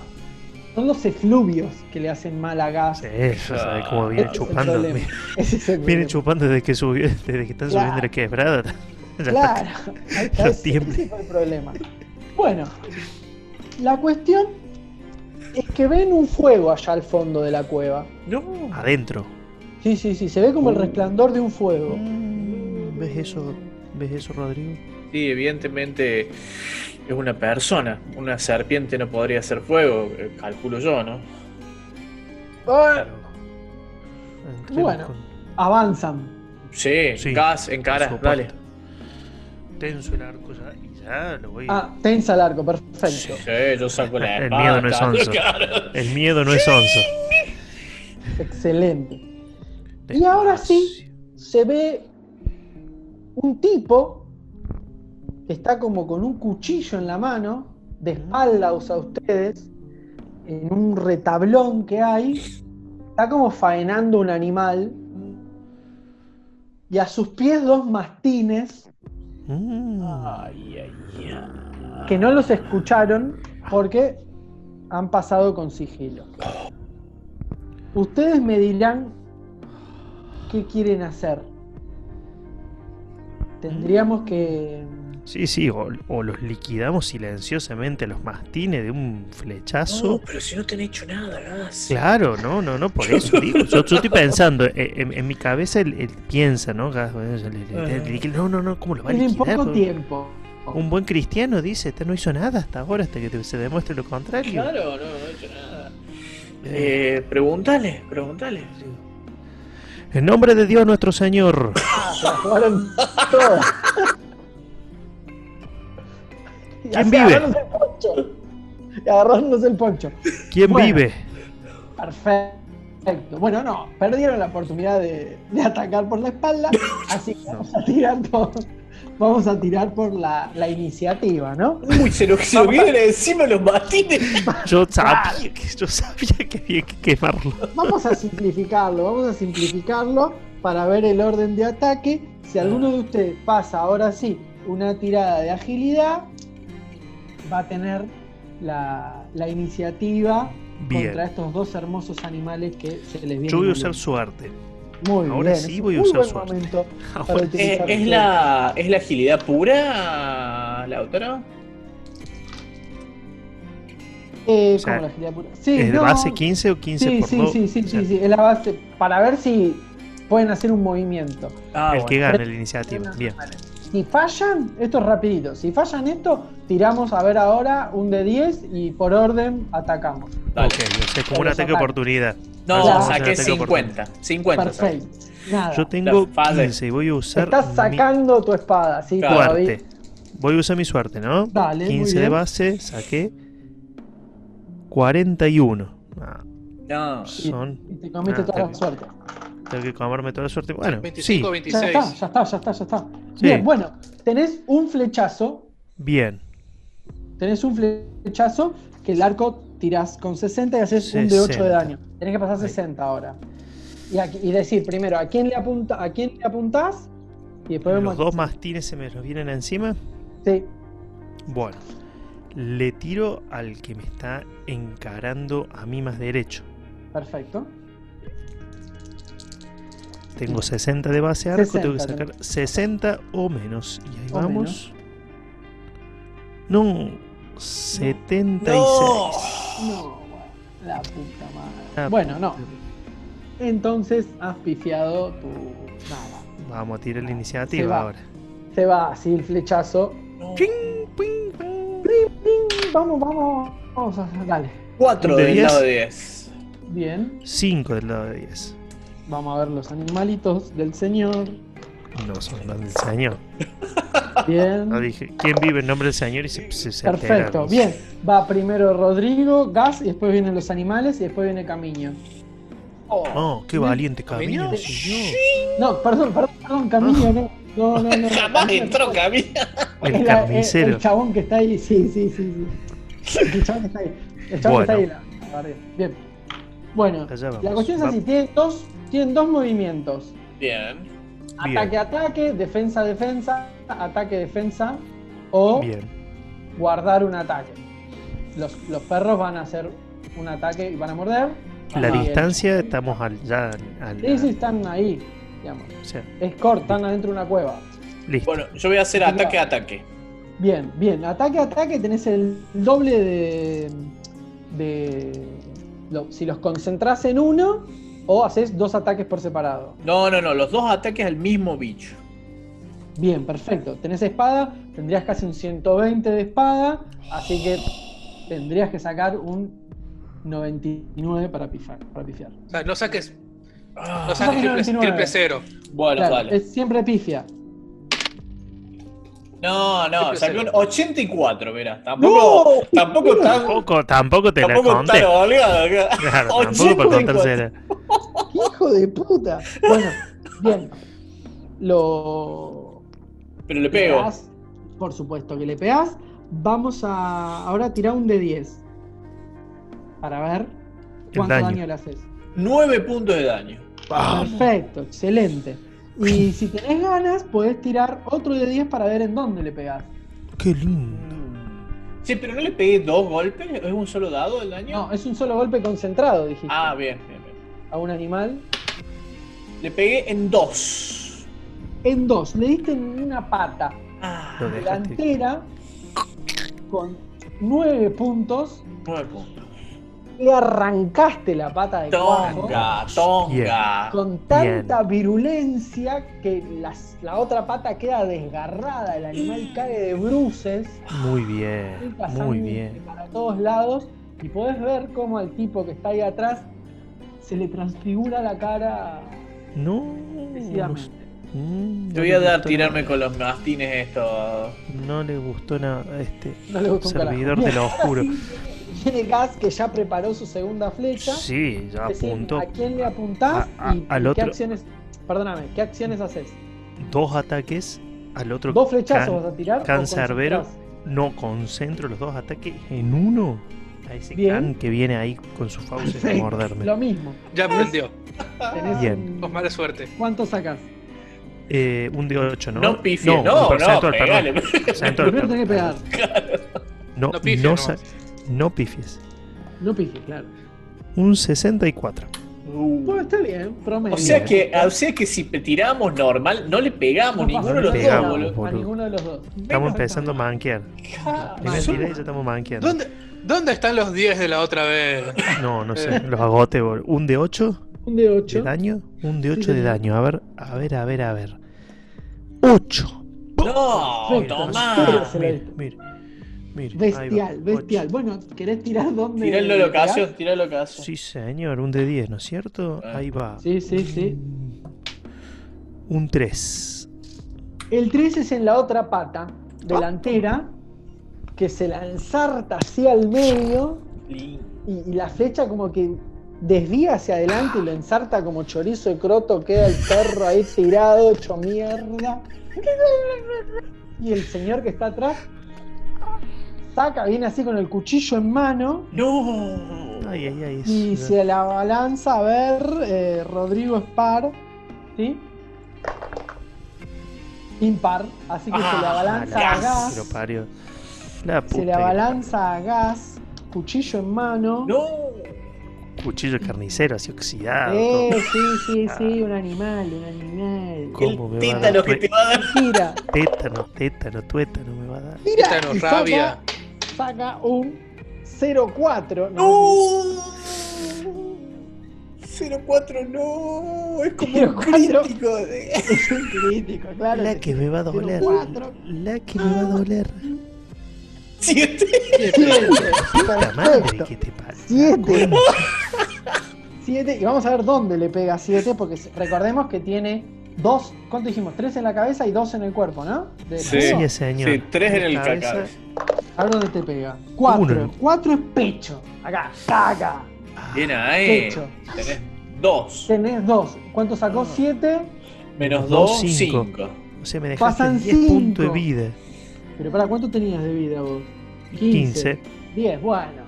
S3: Son los efluvios que le hacen mal a Gas.
S2: Sí, ya sabes cómo viene chupando. (laughs)
S3: es el
S2: Viene
S3: problema.
S2: chupando desde que subió, desde que están
S3: Claro.
S2: subiendo la quebrada. (laughs)
S3: Claro, (laughs) ahí está, ese,
S2: tiembla.
S3: ese fue el problema. Bueno, la cuestión es que ven un fuego allá al fondo de la cueva.
S1: No.
S2: Adentro.
S3: Sí, sí, sí, se ve como el
S1: Uh.
S3: resplandor de un fuego.
S2: Mm, ¿Ves eso? ¿Ves eso, Rodrigo?
S1: Sí, evidentemente es una persona. Una serpiente no podría hacer fuego, eh, calculo yo, ¿no?
S3: Ah, Bueno.
S2: con-
S1: Sí,
S3: Avanzan.
S1: gas
S2: Sí,
S1: en cara, dale.
S2: Tenso el arco ya. Y ya lo voy.
S3: Ah, tensa el arco, perfecto.
S1: Sí, yo saco la (laughs)
S2: El
S1: espada.
S2: miedo no es onzo.
S1: claro.
S2: El miedo no es onzo.
S3: Excelente. Y ahora sí. Se ve un tipo que está como con un cuchillo en la mano, de espaldas a ustedes, en un retablón que hay. Está como faenando un animal. Y a sus pies dos mastines
S2: Mm.
S1: Ay, ay, ay.
S3: que no los escucharon porque han pasado con sigilo. Ustedes me dirán qué quieren hacer. Tendríamos que...
S2: Sí, sí, o, o los liquidamos silenciosamente a los mastines de un flechazo.
S1: No, pero si no te han hecho nada, gas.
S2: Claro, no, no, no, por (laughs) eso digo. Yo, yo estoy pensando, eh, en, en mi cabeza él, él piensa, ¿no? Gas, bueno, ya le- le- le- le- No, no, no, ¿cómo lo va a
S3: Tienen
S2: liquidar?
S3: poco tiempo.
S2: Un buen cristiano dice, este no hizo nada hasta ahora, hasta que te- se demuestre lo contrario.
S1: Claro, no, no he hecho nada. Eh, pregúntale, pregúntale.
S2: En nombre de Dios nuestro Señor. (laughs) ¿Quién vive?
S3: agarrándose el poncho. Y agarrándose el poncho.
S2: ¿Quién
S3: Bueno.
S2: vive?
S3: Perfecto. Bueno, no, perdieron la oportunidad de, de atacar por la espalda, (coughs) así que vamos a tirar por, vamos a tirar por la, la iniciativa, ¿no?
S1: Uy, se lo, se lo vienen encima los matines. (laughs)
S2: Yo sabía que, yo sabía que había que quemarlo.
S3: Vamos a simplificarlo, vamos a simplificarlo para ver el orden de ataque. Si alguno de ustedes pasa ahora sí una tirada de agilidad, va a tener la, la iniciativa
S2: Bien.
S3: contra estos dos hermosos animales que se les vienen.
S2: Yo voy a usar
S3: hombro.
S2: suerte.
S3: Muy
S2: ahora
S3: bien,
S2: sí voy a usar suerte.
S3: momento (laughs)
S2: Ahora.
S1: Eh, ¿es, la, ¿Es la agilidad pura, la autora?
S3: Eh,
S2: O sea,
S3: como la agilidad pura. Sí,
S2: ¿Es de
S3: no,
S2: base 15 o 15
S3: sí,
S2: por
S3: sí,
S2: 2?
S3: sí, sí, sí, sí, es la base para ver si pueden hacer un movimiento.
S1: Ah,
S2: el
S1: bueno.
S2: que gana la iniciativa. Bien.
S3: Si fallan, esto es rapidito. Si fallan esto, tiramos a ver ahora un de 10 y por orden atacamos.
S1: Dale.
S2: Ok, o sea, como un ataque de
S3: sacar.
S2: oportunidad.
S1: No,
S3: Claro.
S1: saqué 50. 50. saqué.
S3: Perfecto. Nada.
S2: Yo tengo
S1: La fase.
S2: 15 y voy a usar
S3: Estás
S2: mi
S3: sacando tu espada, sí,
S1: Claro.
S2: suerte. Voy a usar mi suerte, ¿no?
S3: Dale, muy
S2: 15 de base, saqué 41. Ah,
S1: No.
S2: son.
S3: Y te comiste
S2: Ah,
S3: toda la suerte.
S2: Tengo que comerme toda la suerte. Bueno,
S4: 25,
S2: sí,
S4: 26.
S3: Ya está, ya está, ya está, ya está.
S2: Sí.
S3: Bien, bueno, tenés un flechazo.
S2: bien.
S3: Tenés un flechazo que el arco tirás con 60 y haces un de 8 de
S2: 60.
S3: daño. Tenés que pasar 60 ahora. Y, aquí- y decir primero a quién le apunta, a quién le apuntás y después
S2: Los
S3: vemos.
S2: dos mastines se me los vienen encima.
S3: Sí,
S2: Bueno, le tiro al que me está encarando a mí más derecho.
S3: perfecto.
S2: Tengo 60 de base arco, tengo que
S3: 60
S2: sacar 60 o menos. Y ahí
S3: O
S2: vamos. No, 76.
S1: No.
S3: No, bueno, la puta madre.
S2: Ah,
S3: Bueno, no. Entonces has pifiado tu. Nada.
S2: Vamos a tirar la
S3: Se
S2: iniciativa
S3: va.
S2: ahora.
S3: Se va así el flechazo.
S2: Ping, ping, ping.
S3: ¡Ping! Vamos, vamos. Vamos a. Dale.
S1: 4
S2: ¿De
S1: del
S2: 10?
S1: lado de 10.
S3: Bien.
S2: 5 del lado de 10.
S3: Vamos a ver los animalitos del señor.
S2: No son los del Señor. (laughs)
S3: Bien.
S2: No dije, ¿quién vive en nombre del Señor? Y se, se, se
S3: Perfecto, bien. Va primero Rodrigo, Gas, y después vienen los animales, y después viene Camiño.
S2: Oh, qué
S3: Bien.
S2: valiente camino.
S4: ¿Camino?
S2: señor.
S3: No, perdón, perdón, perdón, Camiño, no. No, no, no. (laughs)
S1: Jamás entró Camino.
S2: El
S3: Es la-
S2: carnicero.
S3: El chabón que está ahí, sí, sí, sí. sí. El chabón que está ahí. El chabón
S2: Bueno.
S3: que está ahí. la- la. Bien. Bueno, la cuestión es así: tienen dos, tienen dos movimientos:
S1: Bien.
S2: Bien.
S3: ataque, ataque, defensa, defensa, ataque, defensa, o
S2: Bien.
S3: guardar un ataque. Los, los perros van a hacer un ataque y van a morder.
S2: La
S3: Ajá.
S2: distancia, estamos al, ya al.
S3: Sí, sí, están ahí. Digamos.
S2: sea,
S3: Es corto, están adentro de una cueva.
S2: listo.
S1: Bueno, yo voy a hacer ataque a ataque.
S3: Bien, bien. Ataque, ataque, tenés el doble de. de lo- si los concentrás en uno, o haces dos ataques por separado.
S1: No, no, no, los dos ataques al mismo bicho.
S3: Bien, perfecto. Tenés espada, tendrías casi un 120 de espada, así que tendrías que sacar un 99 para pifar, para pifiar.
S4: O sea, no saques,
S1: Ah,
S4: no saques triple,
S3: 99.
S4: triple cero.
S1: bueno,
S3: Claro,
S1: dale.
S3: es siempre pifia.
S1: No, no, saqué un
S4: cero.
S1: 84, mira. Tampoco, tampoco tan.
S2: Tampoco, tampoco te la
S1: Tampoco
S2: conté.
S1: tan oleado acá. (laughs)
S2: Claro, tampoco para
S1: 84.
S2: contársela.
S3: ¡Qué hijo de puta! Bueno, bien. Lo.
S1: Pero le pego.
S3: pegás, por supuesto que le pegás. Vamos a ahora tirar un de 10. Para ver cuánto
S2: daño.
S3: daño. le haces.
S1: 9 puntos de daño.
S3: Perfecto, excelente. Y si tenés ganas, podés tirar otro de 10 para ver en dónde le pegás.
S2: Qué lindo.
S1: Sí, pero no le pegué dos golpes, ¿es un solo dado el daño?
S3: No, es un solo golpe concentrado, dijiste.
S1: Ah, bien, bien, bien.
S3: A un animal.
S1: Le pegué en dos.
S3: En dos, le diste en una pata
S1: Ah,
S3: delantera con 9 puntos.
S1: 9 puntos.
S3: Le arrancaste la pata de cuajo
S1: Tonga, tonga.
S3: con tanta virulencia que las- la otra pata queda desgarrada. El animal cae de bruces.
S2: Muy bien, muy bien.
S3: Para todos lados. Y podés ver cómo al tipo que está ahí atrás se le transfigura la cara
S2: No. Mm,
S1: Te
S2: no
S1: voy a dar tirarme
S2: nada.
S1: con los mastines estos.
S2: No le gustó nada a este
S3: No le gustó
S2: servidor de lo (laughs) oscuro.
S3: Sí, Viene Gas que ya preparó su segunda flecha.
S2: Sí, ya apuntó.
S3: ¿A quién le apuntás?
S2: A- a-
S3: y,
S2: al
S3: y
S2: otro.
S3: qué acciones. Perdóname, ¿qué acciones haces?
S2: Dos ataques al otro.
S3: ¿Dos flechazos
S2: can-
S3: vas a tirar?
S2: cancerbero. No, concentro los dos ataques en uno. A ese
S3: Bien.
S2: can que viene ahí con sus fauces a morderme.
S3: Lo mismo.
S4: Ya aprendió.
S2: Bien.
S4: mala suerte.
S3: ¿Cuánto sacas?
S2: Eh, un de 8, ¿no?
S1: No, pifie, no, no,
S2: percentual, perdón.
S1: pegale.
S2: Percentual,
S3: Primero tenés que
S2: perdón.
S3: pegar.
S2: No,
S4: No pifies,
S2: no,
S4: no.
S2: No pifies.
S3: No pique, claro.
S2: Un 64.
S1: Uh.
S3: Bueno, está bien, promedio.
S1: O sea que, o sea que si tiramos normal, no le pegamos
S3: No
S1: ninguno
S3: pasa
S1: de los
S2: pegamos,
S1: dos, boludo.
S3: A ninguno de los dos.
S2: Estamos empezando a manquear. Y ya estamos manqueando.
S4: ¿Dónde, ¿Dónde están los 10 de la otra vez?
S2: No, no sé, los agote. boludo. Un de 8
S3: Un de
S2: de
S3: 8.
S2: daño. Un de
S3: Sí,
S2: 8 de
S3: señor.
S2: daño. A ver, a ver, a ver, a ver. 8.
S1: No, tomá.
S3: se lo
S2: Mire,
S3: Bestial, bestial.
S2: ocho.
S3: Bueno, ¿querés tirar dónde?
S1: Locación,
S3: pegás?
S1: tirá la locación.
S2: Sí, señor, un de 10, ¿no es cierto?
S1: Ah.
S2: Ahí va.
S3: Sí, sí, sí.
S2: Un 3.
S3: El 3 es en la otra pata, delantera, que se la ensarta hacia el medio y, y la flecha como que desvía hacia adelante y lo ensarta como chorizo de croto, queda el perro ahí tirado, hecho mierda. (laughs) Y el señor que está atrás saca, viene así con el cuchillo en mano
S1: No.
S2: Ay, ay, ay.
S3: y se la balanza a ver eh, Rodrigo Spar, ¿sí? Impar, así que se
S1: Ah,
S3: la balanza
S2: la
S3: a
S1: gas.
S3: gas.
S2: Pero parió. La puta.
S3: Se le
S2: que-
S3: abalanza a gas, cuchillo en mano.
S1: No.
S2: Cuchillo carnicero, así oxidado.
S3: Eh,
S2: todo.
S3: sí, sí, sí, un animal, un animal.
S2: ¿Cómo me
S1: El
S2: va a dar
S1: tétano que te va a dar.
S2: Tétano, tétano, tuétano me va a dar.
S3: tira.
S4: Tétano, rabia.
S3: Saca, saca un 0-4.
S1: No. 04 no. Es como un
S3: 04.
S1: crítico. de-
S3: Es un crítico, claro.
S2: La que me va a doler.
S3: 0-4.
S2: La que me va a doler.
S1: Siete.
S3: Siete.
S2: Puta madre que te pasa.
S3: Siete. 7. Y vamos a ver dónde le pega 7, porque recordemos que tiene dos, ¿cuánto dijimos? Tres en la cabeza y dos en el cuerpo, ¿no? De
S1: Sí.
S2: Sí, señor.
S1: Sí, tres en el
S2: Cabeza.
S1: cacao.
S3: A ver dónde te pega. Cuatro.
S2: Uno.
S3: Cuatro es pecho. Acá, acá.
S1: Bien ahí.
S3: Pecho.
S1: Tenés dos.
S3: Tenés dos. ¿Cuánto sacó? Siete.
S1: Menos
S2: Dos,
S1: dos,
S2: cinco.
S1: cinco.
S2: O sea, me dejaste
S3: Pasan
S2: 10 puntos de vida.
S3: Pero para ¿cuánto tenías de vida vos?
S2: 15.
S3: 10, bueno.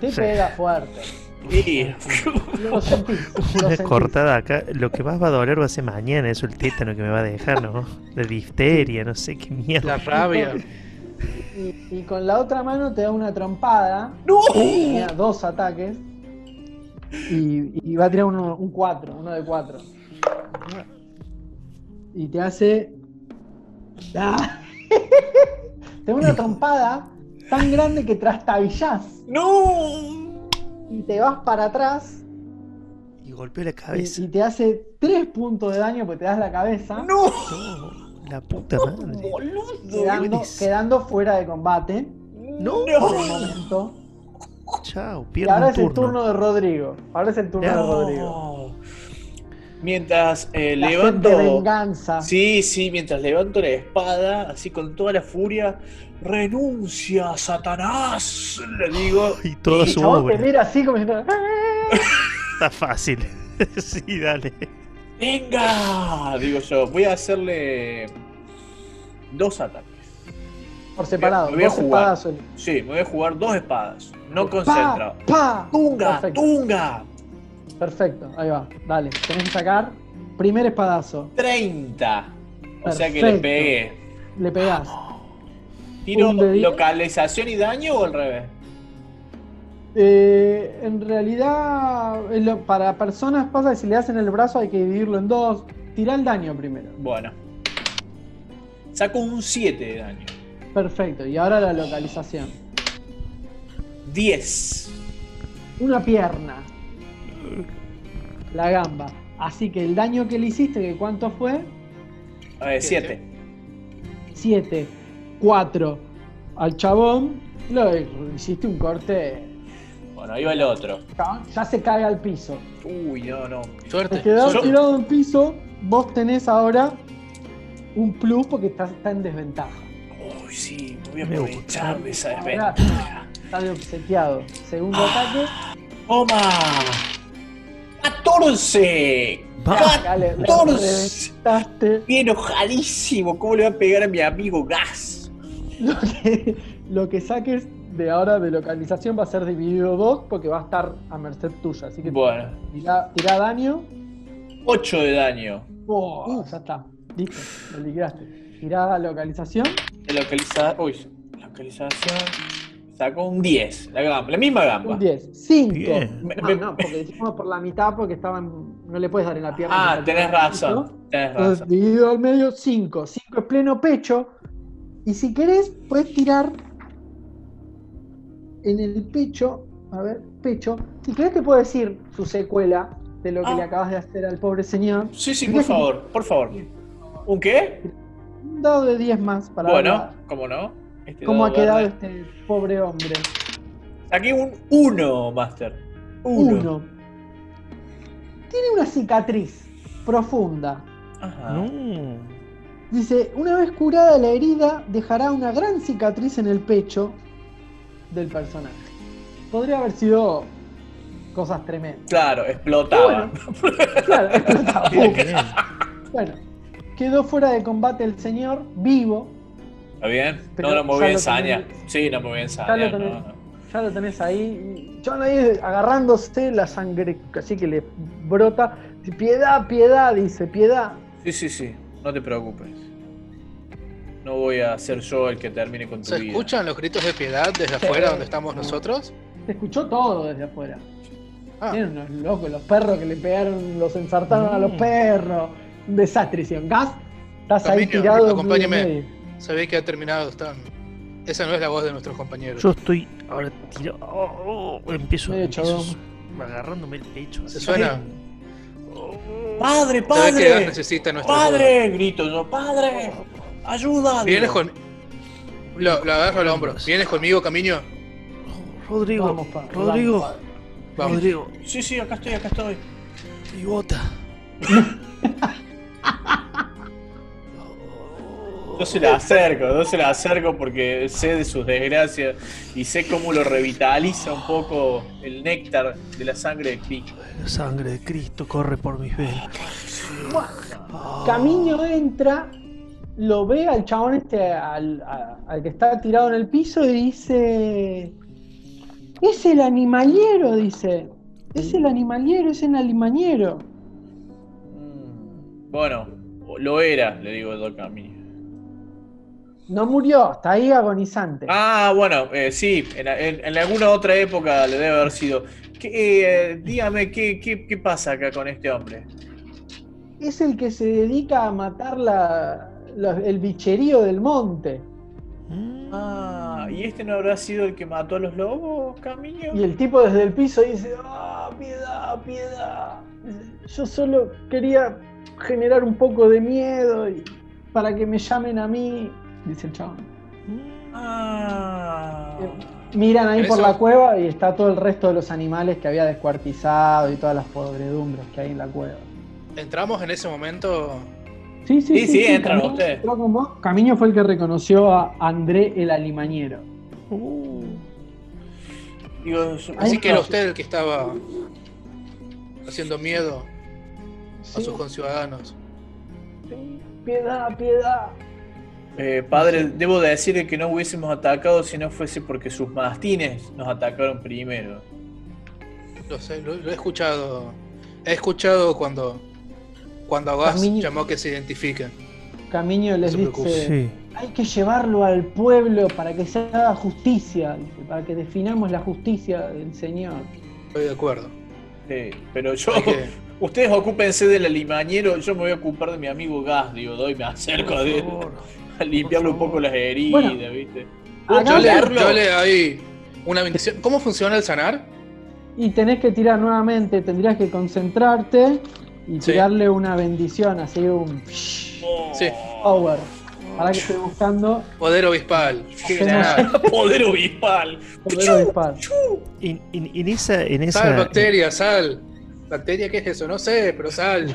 S3: Te
S2: Sí.
S3: pega fuerte. Lo lo
S2: Una cortada acá. Lo que más va a doler va a ser mañana. Eso el tétano que me va a dejar, ¿no? De difteria, no sé qué mierda.
S4: La rabia.
S3: Y, y con la otra mano te da una trompada.
S1: ¡No!
S3: Tenía dos ataques. Y, y va a tirar uno, un 4, uno de 4. Y te hace. ¡Ah! (laughs) te da una (laughs) trompada tan grande que trastabillás
S1: ¡No!
S3: Y te vas para atrás
S2: Y golpeó la
S3: y,
S2: cabeza.
S3: y te hace 3 puntos de daño porque te das la cabeza,
S1: ¡No!
S2: No, la puta madre.
S1: ¡Boludo!
S3: quedando, quedando fuera de combate
S1: ¡No!
S3: por.
S2: Chao,
S3: Y
S2: pierdo
S3: ahora
S2: un
S3: es el
S2: turno.
S3: de Rodrigo. Ahora es el turno de. Rodrigo.
S1: Mientras eh,
S3: La
S1: levanto.
S3: sed de venganza.
S1: Sí, sí, mientras levanto la espada, así con toda la furia, renuncia, Satanás, le digo. (laughs)
S2: Y toda
S3: El
S2: su
S3: chabón te
S2: obra.
S3: mira así como diciendo, "Ah". (laughs)
S2: Está fácil. (laughs) sí, dale.
S1: ¡Venga! Digo yo, voy a hacerle dos ataques.
S3: por separado.
S1: Me voy a
S3: dos
S1: jugar.
S3: espadazos.
S1: Sí, me voy a jugar dos espadas, no
S3: Pa,
S1: concentrado.
S3: pa.
S1: ¡Tunga!
S3: Perfecto.
S1: ¡Tunga!
S3: Perfecto, ahí va. Dale, tenés que sacar. Primer espadazo.
S1: 30. O sea que le pegué.
S3: Le pegás.
S1: ¿Tiro localización y daño o al revés?
S3: Eh, en realidad, para personas pasa que si le hacen el brazo hay que dividirlo en dos. Tirá el daño primero.
S1: Bueno. Saco un 7 de daño.
S3: Perfecto. Y ahora la localización.
S1: 10.
S3: Una pierna. La gamba. Así que el daño que le hiciste, que cuánto fue?
S1: 7.
S3: 7, 4 al chabón, lo hiciste un corte.
S1: Bueno, ahí va el otro.
S3: Ya se cae al piso.
S1: Uy, no, no.
S4: Suerte.
S3: Te quedás
S1: Yo-
S3: tirado en piso, vos tenés ahora un plus porque estás está en desventaja.
S1: Uy, sí, me voy a aprovechar de esa desventaja.
S3: está de obsequiado. Segundo
S1: Ah.
S3: ataque,
S1: ¡Toma! ¡14!
S2: Va.
S3: dale, le
S1: 14.
S3: reventaste.
S1: Bien enojadísimo. ¿Cómo le va a pegar a mi amigo Gas?
S3: Lo que, lo que saques de ahora de localización va a ser dividido dos porque va a estar a merced tuya. Así que
S1: Bueno,
S3: tirá, tirá daño.
S1: 8 de daño.
S3: Oh, ya está. Listo, lo liquidaste. Tirá localización.
S1: De localiza... Uy, localización. Sacó un 10. La gamba, la misma gamba.
S3: Un 10. 5.
S2: Bien.
S1: Me-
S3: No, porque dijimos por la mitad porque estaban. No le puedes dar en la pierna.
S1: Ah, tenés razón. Tenés
S3: Entonces,
S1: razón.
S3: dividido al medio, 5. 5 es pleno pecho. Y si querés, puedes tirar en el pecho. A ver, pecho. Si querés, te puedo decir su secuela de lo que
S1: Ah.
S3: le acabas de hacer al pobre señor.
S1: Sí, sí, por favor, por favor. ¿Un qué?
S3: Un dado de 10 más para
S1: Bueno, ¿cómo no? Este
S3: cómo ha
S1: dado
S3: quedado
S1: verde.
S3: este pobre hombre.
S1: Saqué un 1, Master. 1.
S3: Uno. Tiene una cicatriz profunda.
S1: Ajá.
S2: No.
S3: Dice, una vez curada la herida, dejará una gran cicatriz en el pecho del personaje. Podría haber sido cosas tremendas.
S1: Claro, explotaba.
S3: Claro, explotaba. Bueno, quedó fuera de combate el señor, vivo.
S1: ¿Está bien?
S3: Pero
S1: no, no me
S3: ya
S1: voy a
S3: lo
S1: ensañar.
S3: tenés-
S1: Sí, no me voy a
S3: Ya lo tenés,
S1: no, no.
S3: ya lo tenés ahí. John ahí agarrándose la sangre, así que le brota. Piedad, piedad, dice, piedad.
S1: Sí, sí, sí. No te preocupes. No voy a ser yo el que termine con tu
S4: ¿Se
S1: vida.
S4: escuchan los gritos de piedad desde afuera donde estamos nosotros?
S3: Se escuchó todo desde afuera.
S4: Ah,
S3: Tienen unos locos, los perros que le pegaron, los ensartaron a los
S2: Mm.
S3: perros. Un desastre, hicieron. Gas, estás ahí tirado. en
S4: acompáñeme. Ve que ha terminado. Están... Esa no es la voz de nuestros compañeros.
S2: Yo estoy ahora tirado. Oh, oh, empiezo,
S3: Medio
S2: empiezo agarrándome el pecho.
S4: ¿Se suena?
S2: Oh,
S1: ¡Padre, padre!
S4: necesita
S1: ¡Padre! Grito yo. ¡Padre! ¡Ayuda!
S4: ¿Vienes con.? Lo, lo agarro al hombro. ¿Vienes conmigo, Camino?
S2: Rodrigo,
S3: Vamos, pa,
S2: Rodrigo,
S3: vamos,
S4: Vamos.
S2: Rodrigo,
S1: Sí, sí, acá estoy, acá estoy.
S2: y bota. (laughs)
S1: Yo se la acerco, yo se la acerco porque sé de sus desgracias y sé cómo lo revitaliza un poco el néctar de la sangre de Cristo.
S2: La sangre de Cristo corre por mis venas.
S3: Camino entra, lo ve al chabón este, al, a- al que está tirado en el piso y dice... Es el animaliero, dice. Es el animaliero, es el animaliero.
S1: Mm, Bueno, lo era, le digo yo Camino.
S3: No murió, está ahí agonizante.
S1: Ah, bueno, eh, sí, en, en- en alguna otra época le debe haber sido. ¿Qué, eh, dígame, ¿qué, qué, qué pasa acá con este hombre?
S3: Es el que se dedica a matar la, la- el bicherío del monte.
S1: Ah, ¿y este no habrá sido el que mató a los lobos, Camino?
S3: Y el tipo desde el piso dice, ah, piedad, piedad. Yo solo quería generar un poco de miedo y para que me llamen a mí, dice el chabón.
S1: Ah.
S3: Miran ahí por
S4: Eso-
S3: la cueva y está todo el resto de los animales que había descuartizado y todas las podredumbres que hay en la cueva.
S4: Entramos en ese momento.
S3: Sí, sí,
S1: Sí, sí, entran
S3: Camino
S1: ustedes.
S3: entró con vos. Camino fue el que reconoció a André el alimañero.
S2: Uh.
S4: Así que era usted el que estaba haciendo miedo a
S3: Sí,
S4: sus conciudadanos.
S3: sí, piedad, piedad.
S1: Eh, padre, debo de decirle que no hubiésemos atacado si no fuese porque sus mastines nos atacaron primero.
S4: Lo sé, lo, lo he escuchado. He escuchado cuando cuando Gas
S3: Camino-
S4: llamó que se identifiquen.
S3: Camino les
S4: preocupe.
S3: dice,
S2: Sí.
S3: hay que llevarlo al pueblo para que se haga justicia, para que definamos la justicia del Señor.
S4: Estoy de acuerdo.
S1: Sí, pero yo, (laughs) ustedes ocúpense del alimañero, yo me voy a ocupar de mi amigo Gas, digo, doy, me acerco
S2: Por
S1: de
S2: favor.
S1: a (laughs) limpiarle un poco las heridas,
S3: Bueno.
S1: ¿viste?
S3: Acá
S4: yo, le, yo le doy una bendición. ¿Cómo funciona el sanar?
S3: Y tenés que tirar nuevamente, tendrías que concentrarte y
S4: Sí.
S3: tirarle una bendición, así un
S4: Sí.
S3: power. Para que estoy buscando
S4: Poder obispal.
S1: Poder obispal.
S3: poder obispal.
S2: En, en- en esa, en
S4: Sal, bacteria, sal. ¿Bacteria qué es eso? No sé, pero sal.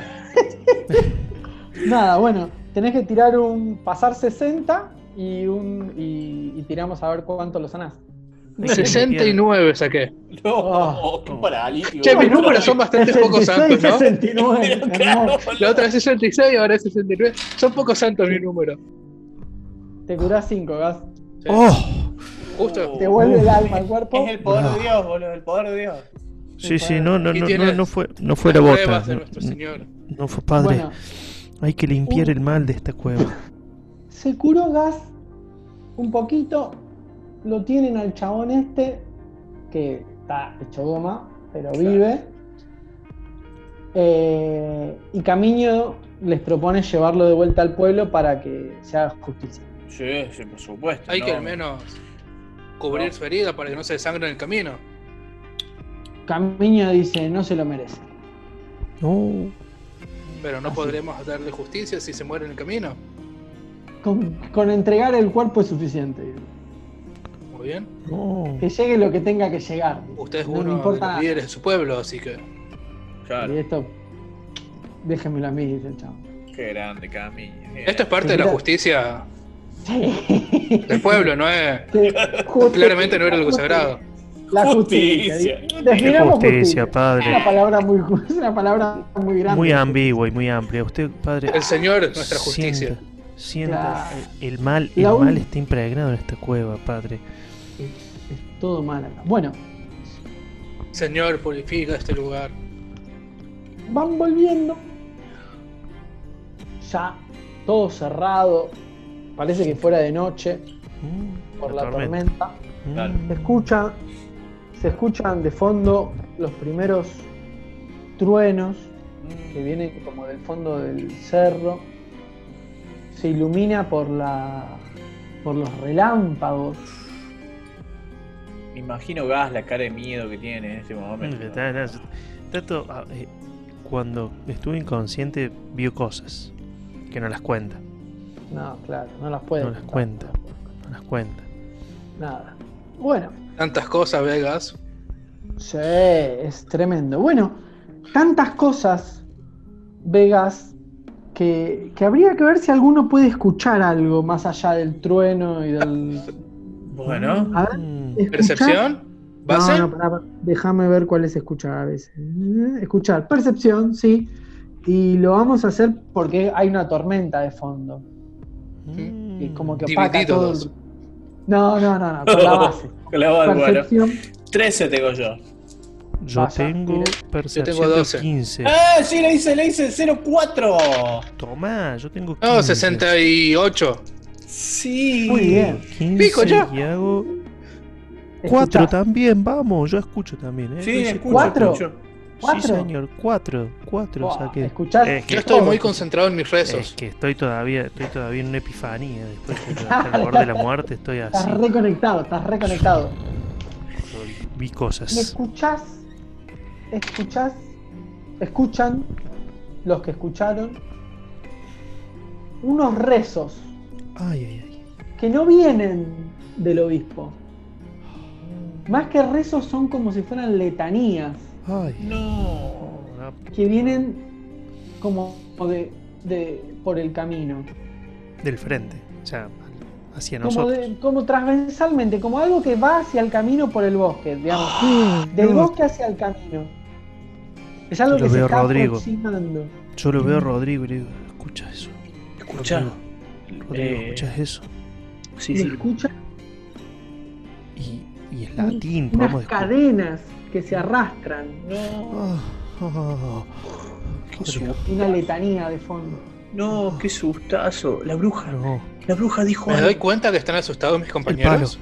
S3: Nada, bueno, tenés que tirar un pasar 60 y un y, y tiramos a ver cuánto lo sanás.
S2: hay que
S4: 69 saqué.
S1: No,
S3: Oh.
S1: qué paralítico.
S4: Che, mis números son bastante pocos santos, ¿no?
S3: 69, (laughs)
S1: Claro.
S4: La otra es 66 y ahora es 69. Son pocos santos mi número.
S3: Te curás 5, gas.
S4: Sí.
S2: ¡Oh!
S4: Justo.
S3: Te vuelve el alma al cuerpo.
S1: Es el poder de Dios, boludo, el poder de Dios.
S2: Sí, sí, no, no, no, no, fue, no fue la bota.
S4: de
S2: No, no fue padre.
S3: Bueno,
S2: Hay que limpiar
S3: un-
S2: el mal de esta cueva.
S3: se curó gas un poquito. Lo tienen al chabón este, que está hecho goma, pero vive. Eh, y Camino les propone llevarlo de vuelta al pueblo para que se haga justicia.
S1: Sí, sí, por supuesto.
S4: Hay
S1: no.
S4: que al menos cubrir
S1: No.
S4: su herida para que no se desangre en el camino.
S3: Camino dice, no se lo merece.
S2: No.
S4: Pero no
S3: Así.
S4: podremos darle justicia si se muere en el camino.
S3: Con, con entregar el cuerpo es suficiente.
S4: Muy bien.
S2: No.
S3: Que llegue lo que tenga que llegar.
S4: Usted es
S3: no
S4: uno de
S3: importa
S4: los líderes de su pueblo, así que.
S1: Claro,
S3: Y esto, déjenmelo a mí, dice el chabón.
S1: qué grande, Camino.
S4: Esto es parte de la justicia
S3: Sí.
S4: del pueblo, no es. (laughs) Claramente no era algo sagrado.
S3: La justicia.
S1: Justicia.
S3: Definamos
S2: justicia,
S3: justicia. Es una
S2: padre.
S3: palabra muy, ju- es una palabra muy grande.
S2: Muy ambigua y muy amplia. Usted, padre.
S4: El Señor es nuestra justicia.
S2: Sienta, sienta, el mal, el
S3: La
S2: mal está impregnado en esta cueva, padre.
S3: Es, es todo mal acá. Bueno,
S4: Señor, purifica este lugar.
S3: van volviendo. Ya todo cerrado. Parece que fuera de noche
S2: Mm,
S3: por la tormenta.
S2: Mm.
S1: Claro.
S3: Se escuchan, de fondo los primeros truenos que vienen como del fondo del cerro. Se ilumina por la por los relámpagos.
S1: Me imagino Gas la cara de miedo que tiene en este
S2: Mm,
S1: momento.
S2: Tato, ah, eh, cuando estuve inconsciente, vio cosas que no las cuenta.
S3: No, claro, no las puede.
S2: No las cuenta. No las cuenta.
S3: Nada. Bueno,
S4: Tantas cosas, Vegas.
S3: sí, es tremendo. Bueno, tantas cosas, Vegas, que, que habría que ver si alguno puede escuchar algo más allá del trueno y del.
S1: Bueno,
S3: A ver,
S2: Mm.
S4: ¿Percepción? ¿Base?
S3: No, no, pará, pará. déjame ver cuál es escuchar a veces. Escuchar, percepción, sí. Y lo vamos a hacer porque hay una tormenta de fondo.
S2: mm.
S3: Y como que opaca
S4: Divididos
S3: todo. No, no, no, no, con la (laughs) base.
S1: clavado, bueno.
S3: Percepción.
S1: 13 tengo yo.
S2: Yo
S3: Vaya,
S2: tengo
S3: mire.
S2: percepción
S4: tengo
S2: de
S4: 12.
S2: 15.
S1: ¡Ah! Sí, le hice, le hice 04.
S2: Tomá, yo tengo 15.
S4: No, 68.
S1: Sí.
S3: Muy bien.
S2: 15
S4: Pico ya.
S2: y hago 4
S3: Escuchá.
S2: también, vamos, yo escucho también, ¿eh?
S1: Sí,
S2: Yo hice
S1: escucho,
S3: ¿Cuatro?
S2: Sí,
S3: ¿Cuatro?
S2: señor, 4, 4
S3: Buah,
S2: saqué.
S3: ¿Escuchás?
S2: Es que
S4: Yo estoy muy concentrado en mis
S2: Es
S4: rezos.
S2: que estoy todavía, estoy todavía en una epifanía. Después de (laughs) al borde de la muerte, estoy así.
S3: Estás reconectado, estás reconectado.
S2: Vi cosas.
S3: escuchás, escuchás, escuchan los que escucharon unos rezos
S2: Ay, ay, ay.
S3: que no vienen del obispo. Más que rezos son como si fueran letanías
S2: Ay.
S1: No.
S3: que vienen como de, de- por el camino.
S2: Del frente, o sea, hacia
S3: Como,
S2: nosotros.
S3: de- como transversalmente, como algo que va hacia el camino por el bosque, digamos. (gasps)
S2: Ah,
S3: Del
S2: no,
S3: bosque hacia el camino. Es algo
S2: Yo
S3: que
S2: lo
S3: se
S2: veo
S3: está
S2: Rodrigo.
S3: aproximando.
S2: Yo lo veo a Rodrigo y le digo, escucha eso.
S1: Escucha.
S2: Rodrigo, Rodrigo,
S1: Eh,
S2: ¿escuchas eso?
S1: Sí,
S3: escucha
S2: Y, y es latín,
S3: unas
S2: podemos
S3: cadenas que se arrastran.
S1: No.
S2: Ah, ah.
S3: Una letanía de fondo.
S1: No, qué sustazo. La bruja.
S2: no.
S1: La bruja dijo
S4: ¿Me
S1: algo.
S4: doy cuenta que están asustados mis
S2: El palo.
S4: compañeros?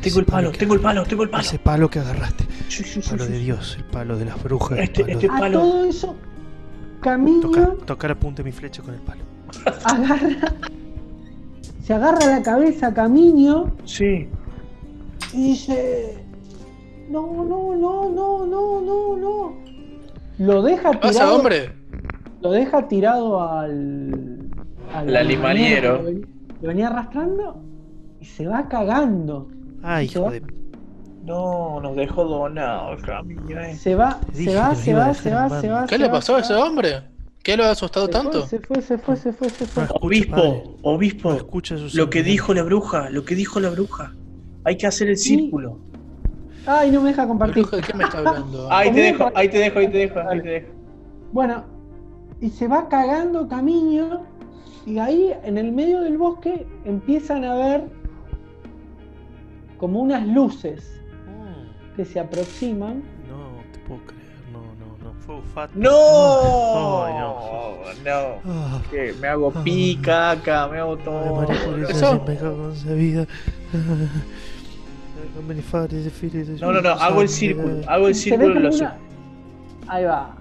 S1: Tengo el palo, tengo el palo, tengo el palo.
S2: Ese palo que agarraste.
S1: Sí, sí,
S2: El
S1: sí,
S2: palo
S1: sí,
S2: de
S1: sí.
S2: Dios, el palo de las brujas. el
S1: Este-
S2: palo
S1: este
S2: de-
S3: A
S1: palo.
S3: todo eso, Camino
S2: Tocar, tocar a punta mi flecha con el palo.
S3: agarra. Se agarra la cabeza Camino
S1: Sí.
S3: y dice. No, no, no, no, no, no, no. Lo deja
S4: ¿Qué pasa,
S3: tirado.
S4: hombre?
S3: Lo deja tirado al.
S1: Al
S3: ven- Lo venía arrastrando y se va cagando.
S2: Ay,
S3: ¿Se
S2: hijo
S3: va?
S2: de.
S1: No, nos dejó donado el camino. eh.
S3: Se va, se va, se va, se va, se va.
S4: ¿Qué
S3: se
S4: le
S3: va,
S4: pasó a
S3: se
S4: ese hombre? ¿Qué lo ha asustado
S3: Se
S4: tanto?
S3: fue, se fue, se fue, se fue, se fue.
S2: No escucha, padre.
S1: Obispo,
S2: No
S1: obispo.
S2: escucha
S1: Lo que dijo la bruja, lo que dijo la bruja. Hay que hacer el
S3: Sí.
S1: círculo.
S3: Ay, no me deja compartir.
S4: ¿De qué me está hablando? (laughs)
S1: Ahí te dejo, ahí te dejo, ahí te dejo, ahí te dejo.
S3: Bueno, y se va cagando camino y ahí en el medio del bosque empiezan a ver como unas luces
S2: Mm,
S3: que se aproximan.
S2: No, te puedo creer. No, no, no. Fue Ufato.
S1: ¡No!
S2: Ay,
S1: no.
S2: Ah,
S1: ¿Qué? Me hago pica acá, me hago
S2: Ay,
S1: todo.
S2: María Teresa,
S4: ¿Eso?
S2: se me cago en esa vida. No
S1: No, no, hago el círculo. Hago el
S3: Se
S1: círculo lo,
S3: una- Ahí va.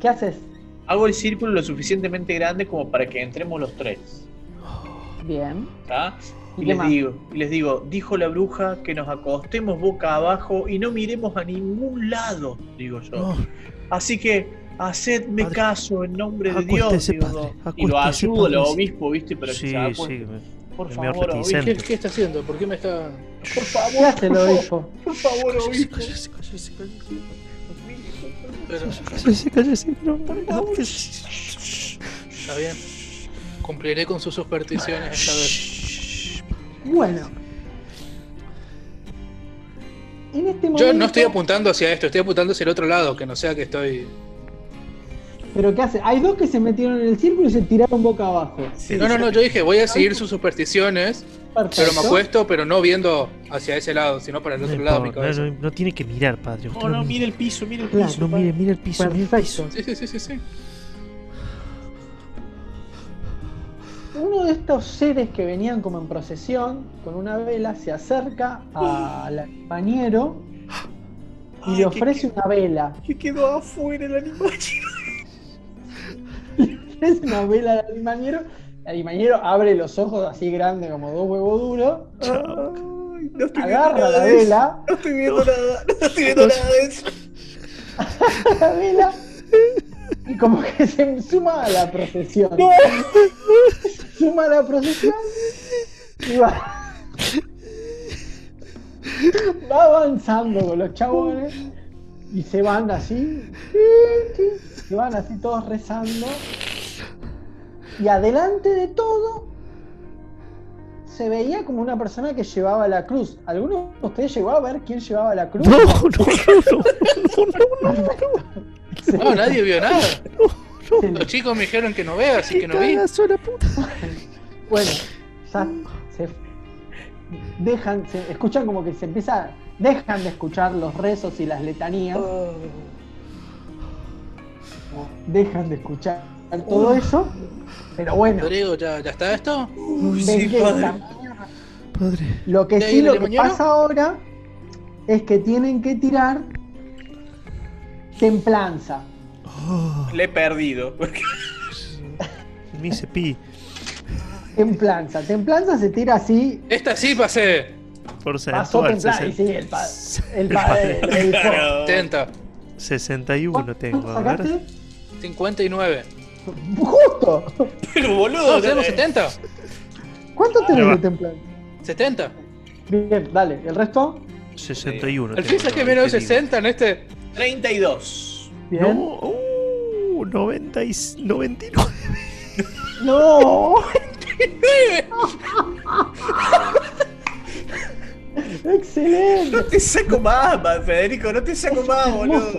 S3: ¿Qué haces?
S1: hago el círculo lo suficientemente grande como para que entremos los tres.
S3: Bien.
S1: ¿tá?
S3: ¿Y
S1: les
S3: más?
S1: digo, y les digo, dijo la bruja que nos acostemos boca abajo y no miremos a ningún lado, digo yo.
S2: No,
S1: Así que hacedme
S2: Padre,
S1: caso en nombre de Dios. digo y lo ayudo al obispo, ¿viste? Para que
S2: sí,
S1: se haga
S2: sí.
S1: cuenta.
S2: me-
S1: Por favor, obispo.
S4: ¿Qué, qué está haciendo? ¿Por qué me está.?
S1: Por favor,
S3: ¿Qué hace el
S1: por favor,
S3: obispo?
S1: por favor,
S2: Cállese,
S1: obispo.
S2: cállese, cállese, cállese.
S4: Está bien. Cumpliré con sus supersticiones esta vez.
S3: Bueno. En este momento.
S4: Yo no estoy apuntando hacia esto, estoy apuntando hacia el otro lado, que no sea que estoy.
S3: ¿Pero qué hace? Hay dos que se metieron en el círculo y se tiraron boca abajo.
S4: No, no, no, yo dije, voy a seguir sus supersticiones, pero me acuesto, pero no viendo hacia ese lado, sino para el
S2: No
S4: otro lado mi cabeza.
S2: no, no tiene que mirar, padre. usted
S1: No, no,
S2: mire.
S1: el piso, mire el
S3: Claro,
S1: piso.
S2: No, mire, mire el piso, mire el piso.
S4: Sí, sí, sí, sí, sí.
S3: Uno de estos seres que venían como en procesión con una vela se acerca al compañero y
S1: Ay,
S3: le
S1: que-
S3: ofrece una vela.
S1: Que quedó afuera el animal. (laughs)
S3: Es una vela al animañero. El animañero abre los ojos así grandes como dos huevos duros,
S1: no estoy
S3: agarra la
S1: de
S3: vela,
S1: No estoy viendo nada, no estoy viendo nada de eso.
S3: la vela y como que se suma a la procesión. Se suma a la procesión y va. Va avanzando con los chabones y se van así. Se van así todos rezando. y adelante de todo se veía como una persona que llevaba la cruz. ¿Alguno de ustedes llegó a ver quién llevaba la cruz?
S2: No, no, no, no, no, no,
S4: No, nadie vio nada. Los chicos me dijeron que no vea, así que no vi.
S2: cagazo la puta.
S3: Bueno, ya se dejan, se escuchan como que se empieza, dejan de escuchar los rezos y las letanías, dejan de escuchar todo eso, pero bueno,
S4: Rodrigo, ¿ya, ¿ya está esto?
S3: ven que la-
S2: Padre.
S3: lo que
S4: ¿De ahí
S3: sí lo que pasa ahora es que tienen que tirar templanza.
S2: Oh,
S1: Le he perdido.
S2: me hice pi.
S3: Templanza, templanza se tira así,
S4: Esta sí pasé.
S2: Por
S3: pasó y sí, el, pa- el, (laughs)
S2: El
S3: pa-
S2: padre.
S3: el- el-
S1: Claro.
S4: 70,
S2: 61 tengo, a ver.
S3: ¿Sacaste?
S4: 59.
S3: Justo.
S1: Pero boludo,
S4: No, tenemos
S1: eh,
S4: 70.
S3: ¿Cuánto
S2: Ahí
S3: tenés de templanza?
S4: 70.
S3: Bien, dale, el resto.
S2: 61.
S4: Al fin
S2: tengo,
S4: saqué menos
S2: lindo.
S4: 60 en este.
S1: 32.
S3: Bien.
S2: No, uh, 90 y 99.
S3: No. (laughs) (laughs) Excelente.
S1: No te saco más, Federico, no te saco más, boludo.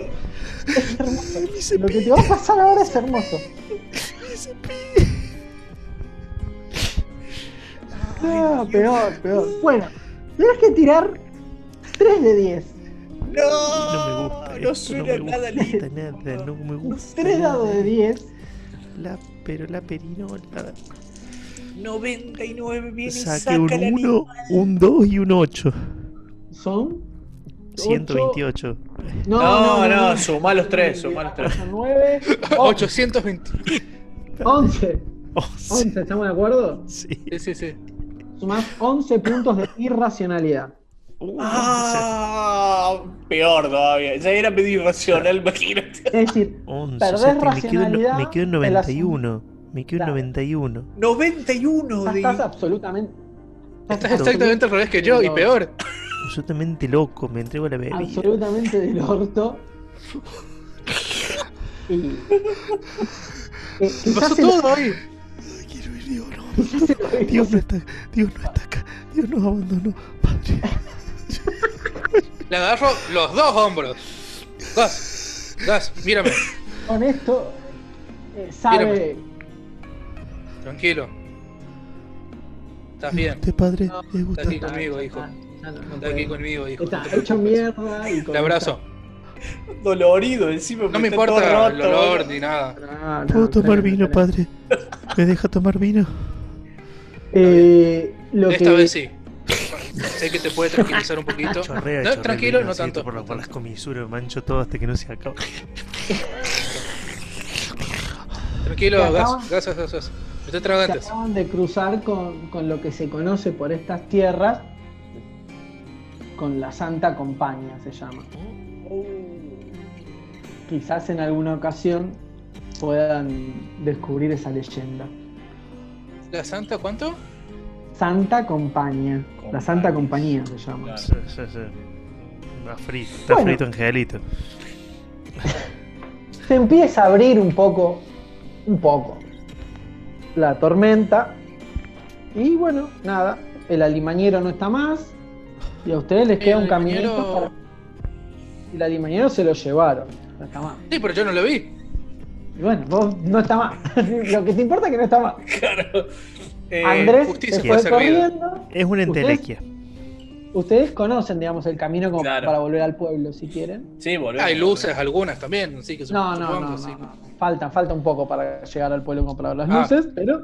S3: Es hermoso. (laughs) Lo que te va a pasar ahora es hermoso.
S2: Pi.
S3: Ah, peor, peor. Bueno, tienes que tirar 3 de 10.
S1: No,
S2: No me gusta.
S1: no suena
S2: no me
S1: nada
S2: gusta
S1: lindo.
S2: nada, no me gusta.
S3: 3 dados de 10
S2: La, pero la perinola.
S1: 99 viene y
S2: Saqué un
S1: saca la
S2: 1, un 2 y un 8.
S3: son.
S2: 128.
S3: No,
S1: No, no, sumá los tres, sumá los tres.
S3: 9,
S4: 820.
S3: 11.
S2: Oh, sí,
S3: 11, ¿estamos de acuerdo?
S2: sí.
S4: Sí, sí, sí.
S3: Sumás 11 puntos de irracionalidad.
S2: Uh,
S1: Ah, peor todavía. Ya era medio irracional, imagínate.
S3: Es decir,
S2: 11,
S3: perdés
S2: o sea, que me quedo, en,
S3: racionalidad
S2: me quedo en
S3: en la-
S2: 91. Me quedo en
S3: Claro.
S2: 91.
S1: 91
S3: ya
S1: de.
S3: estás absolutamente.
S4: Estás exactamente al revés que yo y peor.
S2: Absolutamente loco, me entrego a la bebida.
S3: absolutamente del orto. (laughs) Y. eh,
S4: Pasó todo hoy.
S2: Ay, quiero ir, Dios, no. Dios no está, Dios no está acá. Dios nos abandonó. Padre.
S4: Le agarro los dos hombros. Gas, gas, mírame.
S3: Con esto eh, sabe.
S4: Tranquilo. ¿Estás bien?
S2: Usted, padre,
S3: No,
S2: gusta.
S4: está aquí conmigo, hijo.
S3: No, no
S4: Está aquí conmigo, hijo.
S3: Está hecho mierda y
S4: Te abrazo. (laughs)
S1: Dolorido encima.
S4: No me importa el
S1: roto,
S4: olor
S1: boludo.
S4: ni nada.
S3: esta- No, no,
S2: ¿Puedo tomar vino, padre? ¿Me deja tomar vino?
S3: Eh, lo
S4: Esta
S3: que,
S4: vez sí. Sé que te puede tranquilizar un (laughs) poquito.
S2: Chorrea,
S4: No,
S2: chorrea
S4: tranquilo,
S2: vino,
S4: no tanto.
S2: Por, la- por las comisuras, me mancho todo hasta que no se acaba.
S4: Tranquilo, gas, gas,
S3: se acaban de cruzar con, con lo que se conoce por estas tierras, con la Santa Compañía se llama. Quizás en alguna ocasión puedan descubrir esa leyenda.
S4: ¿La santa cuánto?
S3: Santa Compañía, la Santa Compañía se llama.
S1: Claro.
S2: Sí, sí, sí. Está frito, está
S3: Bueno.
S2: frito Angelito. (laughs)
S3: Se empieza a abrir un poco, un poco, la tormenta. Y bueno, nada, el alimañero no está más. Y a ustedes les queda
S4: El
S3: un caminito
S4: alimañero-
S3: para... Y el alimañero se lo llevaron. No está más.
S4: Sí, pero yo no lo vi.
S3: Y bueno, vos no está más. (laughs) lo que te importa es que no está más. (laughs)
S1: Claro. Eh,
S3: Andrés se
S4: fue
S3: corriendo.
S2: Es una entelequia.
S3: Ustedes conocen, digamos, el camino como
S1: Claro.
S3: para volver al pueblo, si quieren.
S1: Sí, volvemos.
S4: Hay luces algunas también, así que
S3: No,
S4: supongo,
S3: no, no, no,
S4: sí.
S3: no. Falta, falta un poco para llegar al pueblo como para ver las
S4: Ah.
S3: luces, pero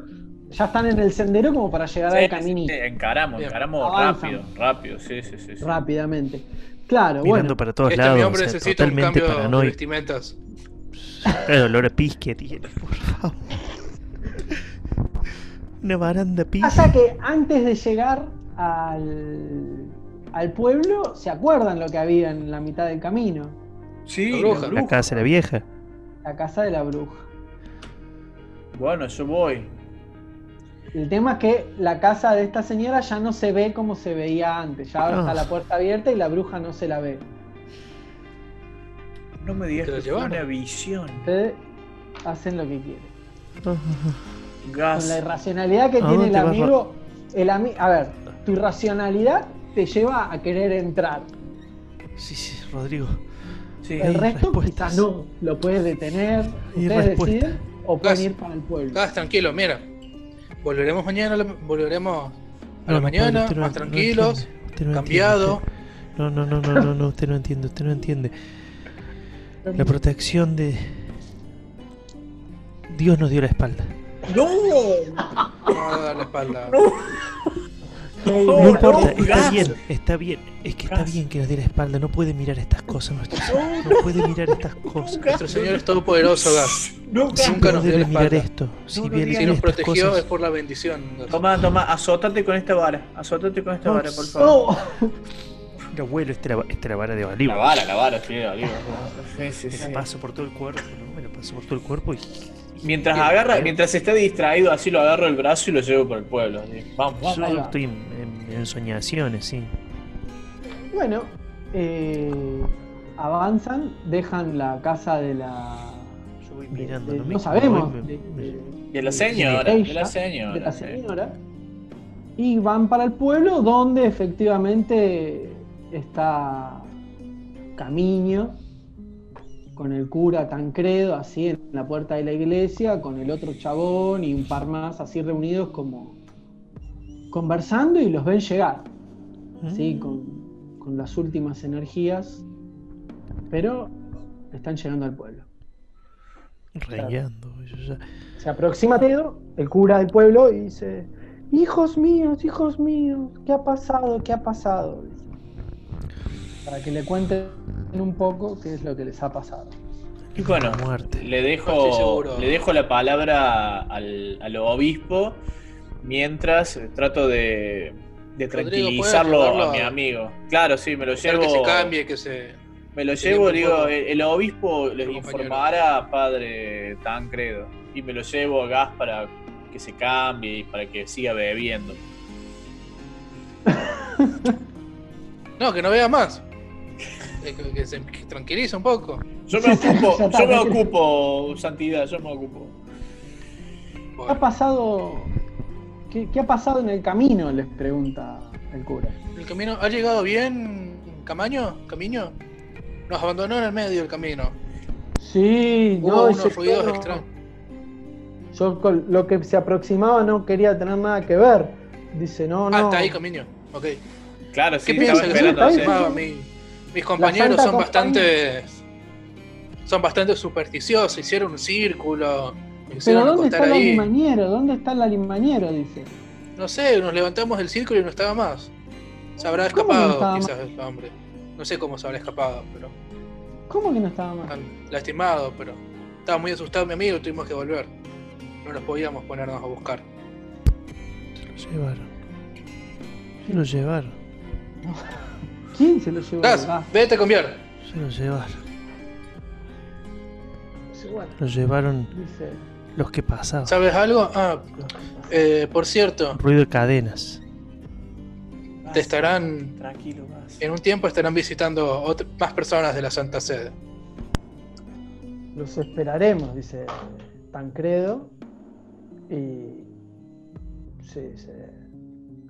S3: ya están en el sendero como para llegar
S1: Sí,
S3: al caminito
S1: sí, encaramos,
S4: Bien.
S1: encaramos
S3: Avanzan.
S1: rápido, rápido, sí, sí, sí. sí.
S3: rápidamente. Claro,
S2: Mirando
S3: bueno.
S2: para todos
S4: Este
S2: lados.
S4: mi
S2: o
S4: hombre
S2: sea,
S4: necesita un
S2: totalmente
S4: cambio de
S2: paranoico.
S4: vestimentas.
S2: El olor a pis que tiene, por favor. Una baranda pis.
S3: Pasa que antes de llegar al, al pueblo, ¿se acuerdan lo que había en la mitad del camino?
S1: Sí,
S4: La
S1: la
S4: bruja.
S2: La casa de la vieja.
S3: La casa de la bruja.
S1: Bueno, yo voy.
S3: El tema es que la casa de esta señora ya no se ve como se veía antes. Ya
S2: Ah.
S3: está la puerta abierta y la bruja no se la ve.
S1: No me digas
S4: ¿Te la
S1: que fue
S4: llevaron?
S1: una visión.
S3: Ustedes hacen lo que quieren. Con la irracionalidad que
S2: ¿A
S3: tiene el amigo, el ami- a ver, tu irracionalidad te lleva a querer entrar.
S2: Sí, sí, Rodrigo.
S1: Sí.
S3: El resto quizás no, lo puedes detener, ustedes deciden, o pueden
S4: Gas.
S3: ir para el pueblo.
S4: Gas, tranquilo, mira. Volveremos mañana, a la- volveremos a
S2: No,
S4: la
S2: no,
S4: mañana,
S2: padre, no-
S4: más
S2: no
S4: tranquilos,
S2: usted no
S4: cambiado.
S2: entiende, No, no, no, no, no, no, usted no entiende, usted no entiende. La protección de. Dios nos dio la espalda.
S1: ¡No!
S4: No, dar la espalda.
S2: No
S1: no,
S2: importa,
S1: no,
S2: está bien, está bien. Es que está bien que nos dé la espalda. No puede mirar estas cosas, nuestro Señor. No puede mirar estas cosas.
S4: Nuestro Señor es todopoderoso, Gas.
S1: Nunca.
S4: Nunca
S2: no
S4: nos dio
S2: debe
S4: la
S2: mirar
S4: espalda.
S2: esto. Si
S1: No, no
S2: ve
S1: diga.
S4: Si nos protegió
S2: cosas-
S4: es por la bendición.
S1: Toma, toma, azótate con esta vara. Azótate con esta vara, por favor.
S3: No,
S2: Pero abuelo, esta es la, esta es la vara de Bolívar.
S1: La vara, la vara, sí, vara. Sí, sí,
S2: Me
S1: sí.
S2: la paso por todo el cuerpo, ¿no? Me la paso por todo el cuerpo y.
S1: Mientras agarra, mientras está distraído, así lo agarro el brazo y lo llevo por el pueblo. así. Vamos, vamos.
S2: Yo estoy en, en- en soñaciones, sí.
S3: bueno, eh, avanzan, dejan la casa de la...
S2: Yo voy mirando,
S3: de-
S2: no me
S3: no sabemos,
S2: me-
S3: de- de-
S1: De la señora, de
S3: ella,
S1: la señora.
S3: de la señora, y van para el pueblo donde efectivamente está Camino con el cura Tancredo así en la puerta de la iglesia, con el otro chabón y un par más así reunidos como conversando y los ven llegar, así
S2: Mm.
S3: con, con las últimas energías, pero están llegando al pueblo.
S2: Rayando.
S3: Se aproxima Pedro, el cura del pueblo, y dice, hijos míos, hijos míos, ¿qué ha pasado? ¿Qué ha pasado? Dice. Para que le cuenten un poco qué es lo que les ha pasado.
S1: Y bueno,
S2: muerte.
S1: le dejo, le dejo la palabra al, al obispo mientras trato de, de
S4: Rodrigo, ¿puedes
S1: tranquilizarlo a mi amigo. Claro, sí, me lo llevo.
S4: que se cambie, que se.
S1: Me lo llevo, digo, el, el obispo les informará a padre Tancredo. Y me lo llevo a gas para que se cambie y para que siga bebiendo. (laughs)
S4: No, que no vea más. (laughs) Eh, Que, que se que tranquilice un poco.
S1: Yo me (laughs) ocupo, yo me ocupo, Santidad, yo me ocupo.
S3: ¿Qué ha pasado? ¿Qué, qué ha pasado en el camino? Les pregunta el cura.
S4: ¿El camino ha llegado bien, Camaño? ¿Camino? Nos abandonó en el medio del camino.
S3: Sí,
S4: Hubo
S3: no,
S4: unos ruidos extraños.
S3: Yo con lo que se aproximaba no quería tener nada que ver. Dice, no, no.
S4: Ah, está ahí, Camino. Ok.
S1: Claro, sí,
S4: ¿Qué
S1: estaba
S4: piensa que? Mi- mis compañeros son
S3: Compañía.
S4: bastante. Son bastante supersticiosos. Hicieron un círculo.
S3: Pero ¿dónde está el alimañero? ¿Dónde está el alimañero? Dice.
S4: No sé, nos levantamos del círculo y no estaba más. Se habrá
S3: ¿Cómo que no
S4: escapado, quizás, el hombre. No sé cómo se habrá escapado, pero.
S3: ¿Cómo que no estaba más?
S4: Lastimado, pero. Estaba muy asustado mi amigo y tuvimos que volver. No nos podíamos ponernos a buscar.
S2: Se lo llevaron. Se lo llevaron. (laughs)
S3: ¿Quién se lo llevó?
S4: Gas,
S3: Ah,
S4: vete a cambiar.
S2: Se lo llevaron.
S3: dice, bueno,
S2: Lo llevaron
S3: dice,
S2: los que pasaban.
S4: ¿Sabes algo? Ah, eh, por cierto,
S2: Ruido de cadenas.
S4: te estarán.
S1: Tranquilo, gas.
S4: En un tiempo estarán visitando ot- más personas de la Santa Sede.
S3: los esperaremos, dice Tancredo. Y. Sí, sí.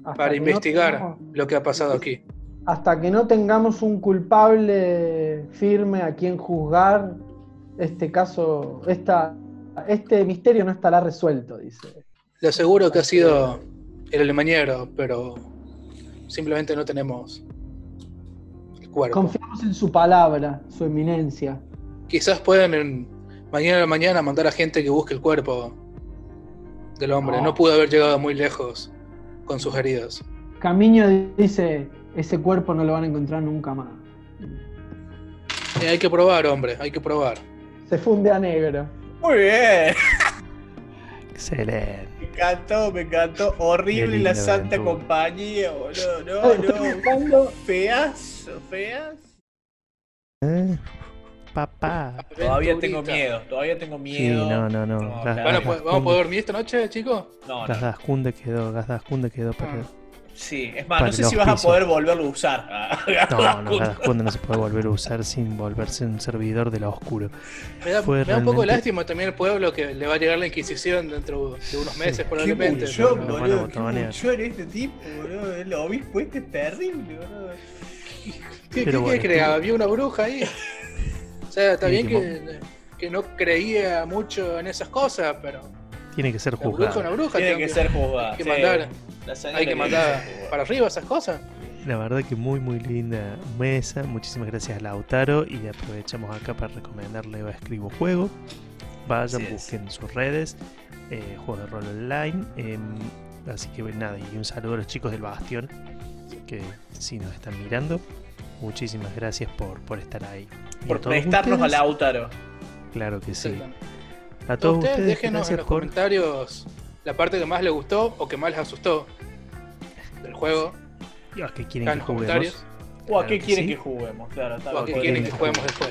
S4: Para
S3: no
S4: investigar
S3: tengamos-
S4: lo que ha pasado aquí.
S3: hasta que no tengamos un culpable firme a quien juzgar, este caso, esta, este misterio no estará resuelto, dice.
S4: Le aseguro que ha sido el alemañero, pero simplemente no tenemos el cuerpo.
S3: Confiamos en su palabra, su eminencia.
S4: Quizás pueden en- mañana a la mañana mandar a gente que busque el cuerpo del hombre.
S3: No.
S4: No pudo haber llegado muy lejos con sus heridas.
S3: Camino dice, ese cuerpo no lo van a encontrar nunca más.
S4: Y hay que probar, hombre, hay que probar.
S3: Se funde a negro.
S1: Muy bien.
S2: Excelente.
S1: Me encantó, me encantó. Horrible la santa
S2: aventura.
S1: compañía, boludo. No, no.
S3: buscando-
S1: Feas, feas.
S2: ¿Eh? Papá.
S1: Todavía tengo miedo, todavía tengo
S2: Sí,
S1: miedo.
S2: no, no, no.
S1: No.
S4: Bueno, ¿vamos a poder dormir esta noche, chicos?
S1: No, no.
S2: Daskunde quedó, Daskunde quedó para.
S1: Sí, es más, no sé si vas a poder volverlo a usar.
S2: No, (laughs) no, no se puede volver a usar sin volverse un servidor de la oscuro.
S4: Me da, un poco lástima también el pueblo que le va a llegar la Inquisición dentro de unos meses, probablemente.
S1: boludo. Qué
S2: botonear.
S1: buchón este tipo, boludo. El obispo este es terrible, boludo.
S4: ¿Qué,
S2: Pero
S4: qué-
S2: bueno,
S4: qué creía?
S2: estuvo-
S4: ¿Había una bruja ahí? O sea, está bien que, que no creía mucho en esas cosas, pero
S2: Tiene que ser
S4: la bruja es una
S2: juzgado.
S4: bruja.
S1: Tiene que ser juzgada.
S4: hay que
S1: sí.
S4: mandar, hay que mandar
S1: juzgada.
S4: para arriba esas cosas.
S2: La verdad que muy muy linda mesa. Muchísimas gracias a Lautaro y aprovechamos acá para recomendarle a Escribo Juego. Vayan,
S1: Así es.
S2: busquen sus redes, eh, juegos de rol online. em, así que nada, y un saludo a los chicos del Bastión que si nos están mirando. Muchísimas gracias por, por estar ahí.
S1: Por prestarnos a Lautaro.
S2: Claro que sí. A todos
S4: ustedes,
S2: ustedes,
S4: déjenos en los
S2: por.
S4: comentarios la parte que más les gustó o que más les asustó del juego.
S2: ¿A qué quieren
S4: Acá
S2: que juguemos?
S1: O a
S2: Claro
S1: qué
S2: que
S1: quieren
S2: sí.
S1: que juguemos, claro.
S4: O a qué quieren que
S2: que juguemos
S4: después.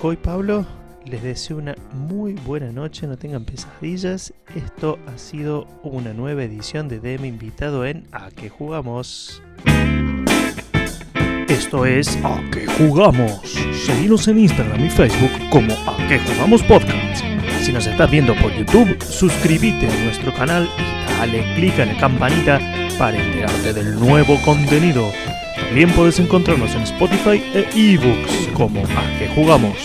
S2: Coy Pablo, les deseo una muy buena noche, no tengan pesadillas. Esto ha sido una nueva edición de DM Invitado en A que jugamos. Esto es A que jugamos. Seguimos en Instagram y Facebook como A que jugamos podcast. Si nos estás viendo por YouTube, suscríbete a nuestro canal y dale clic a la campanita para enterarte del nuevo contenido. También puedes encontrarnos en Spotify e eBooks como A que jugamos.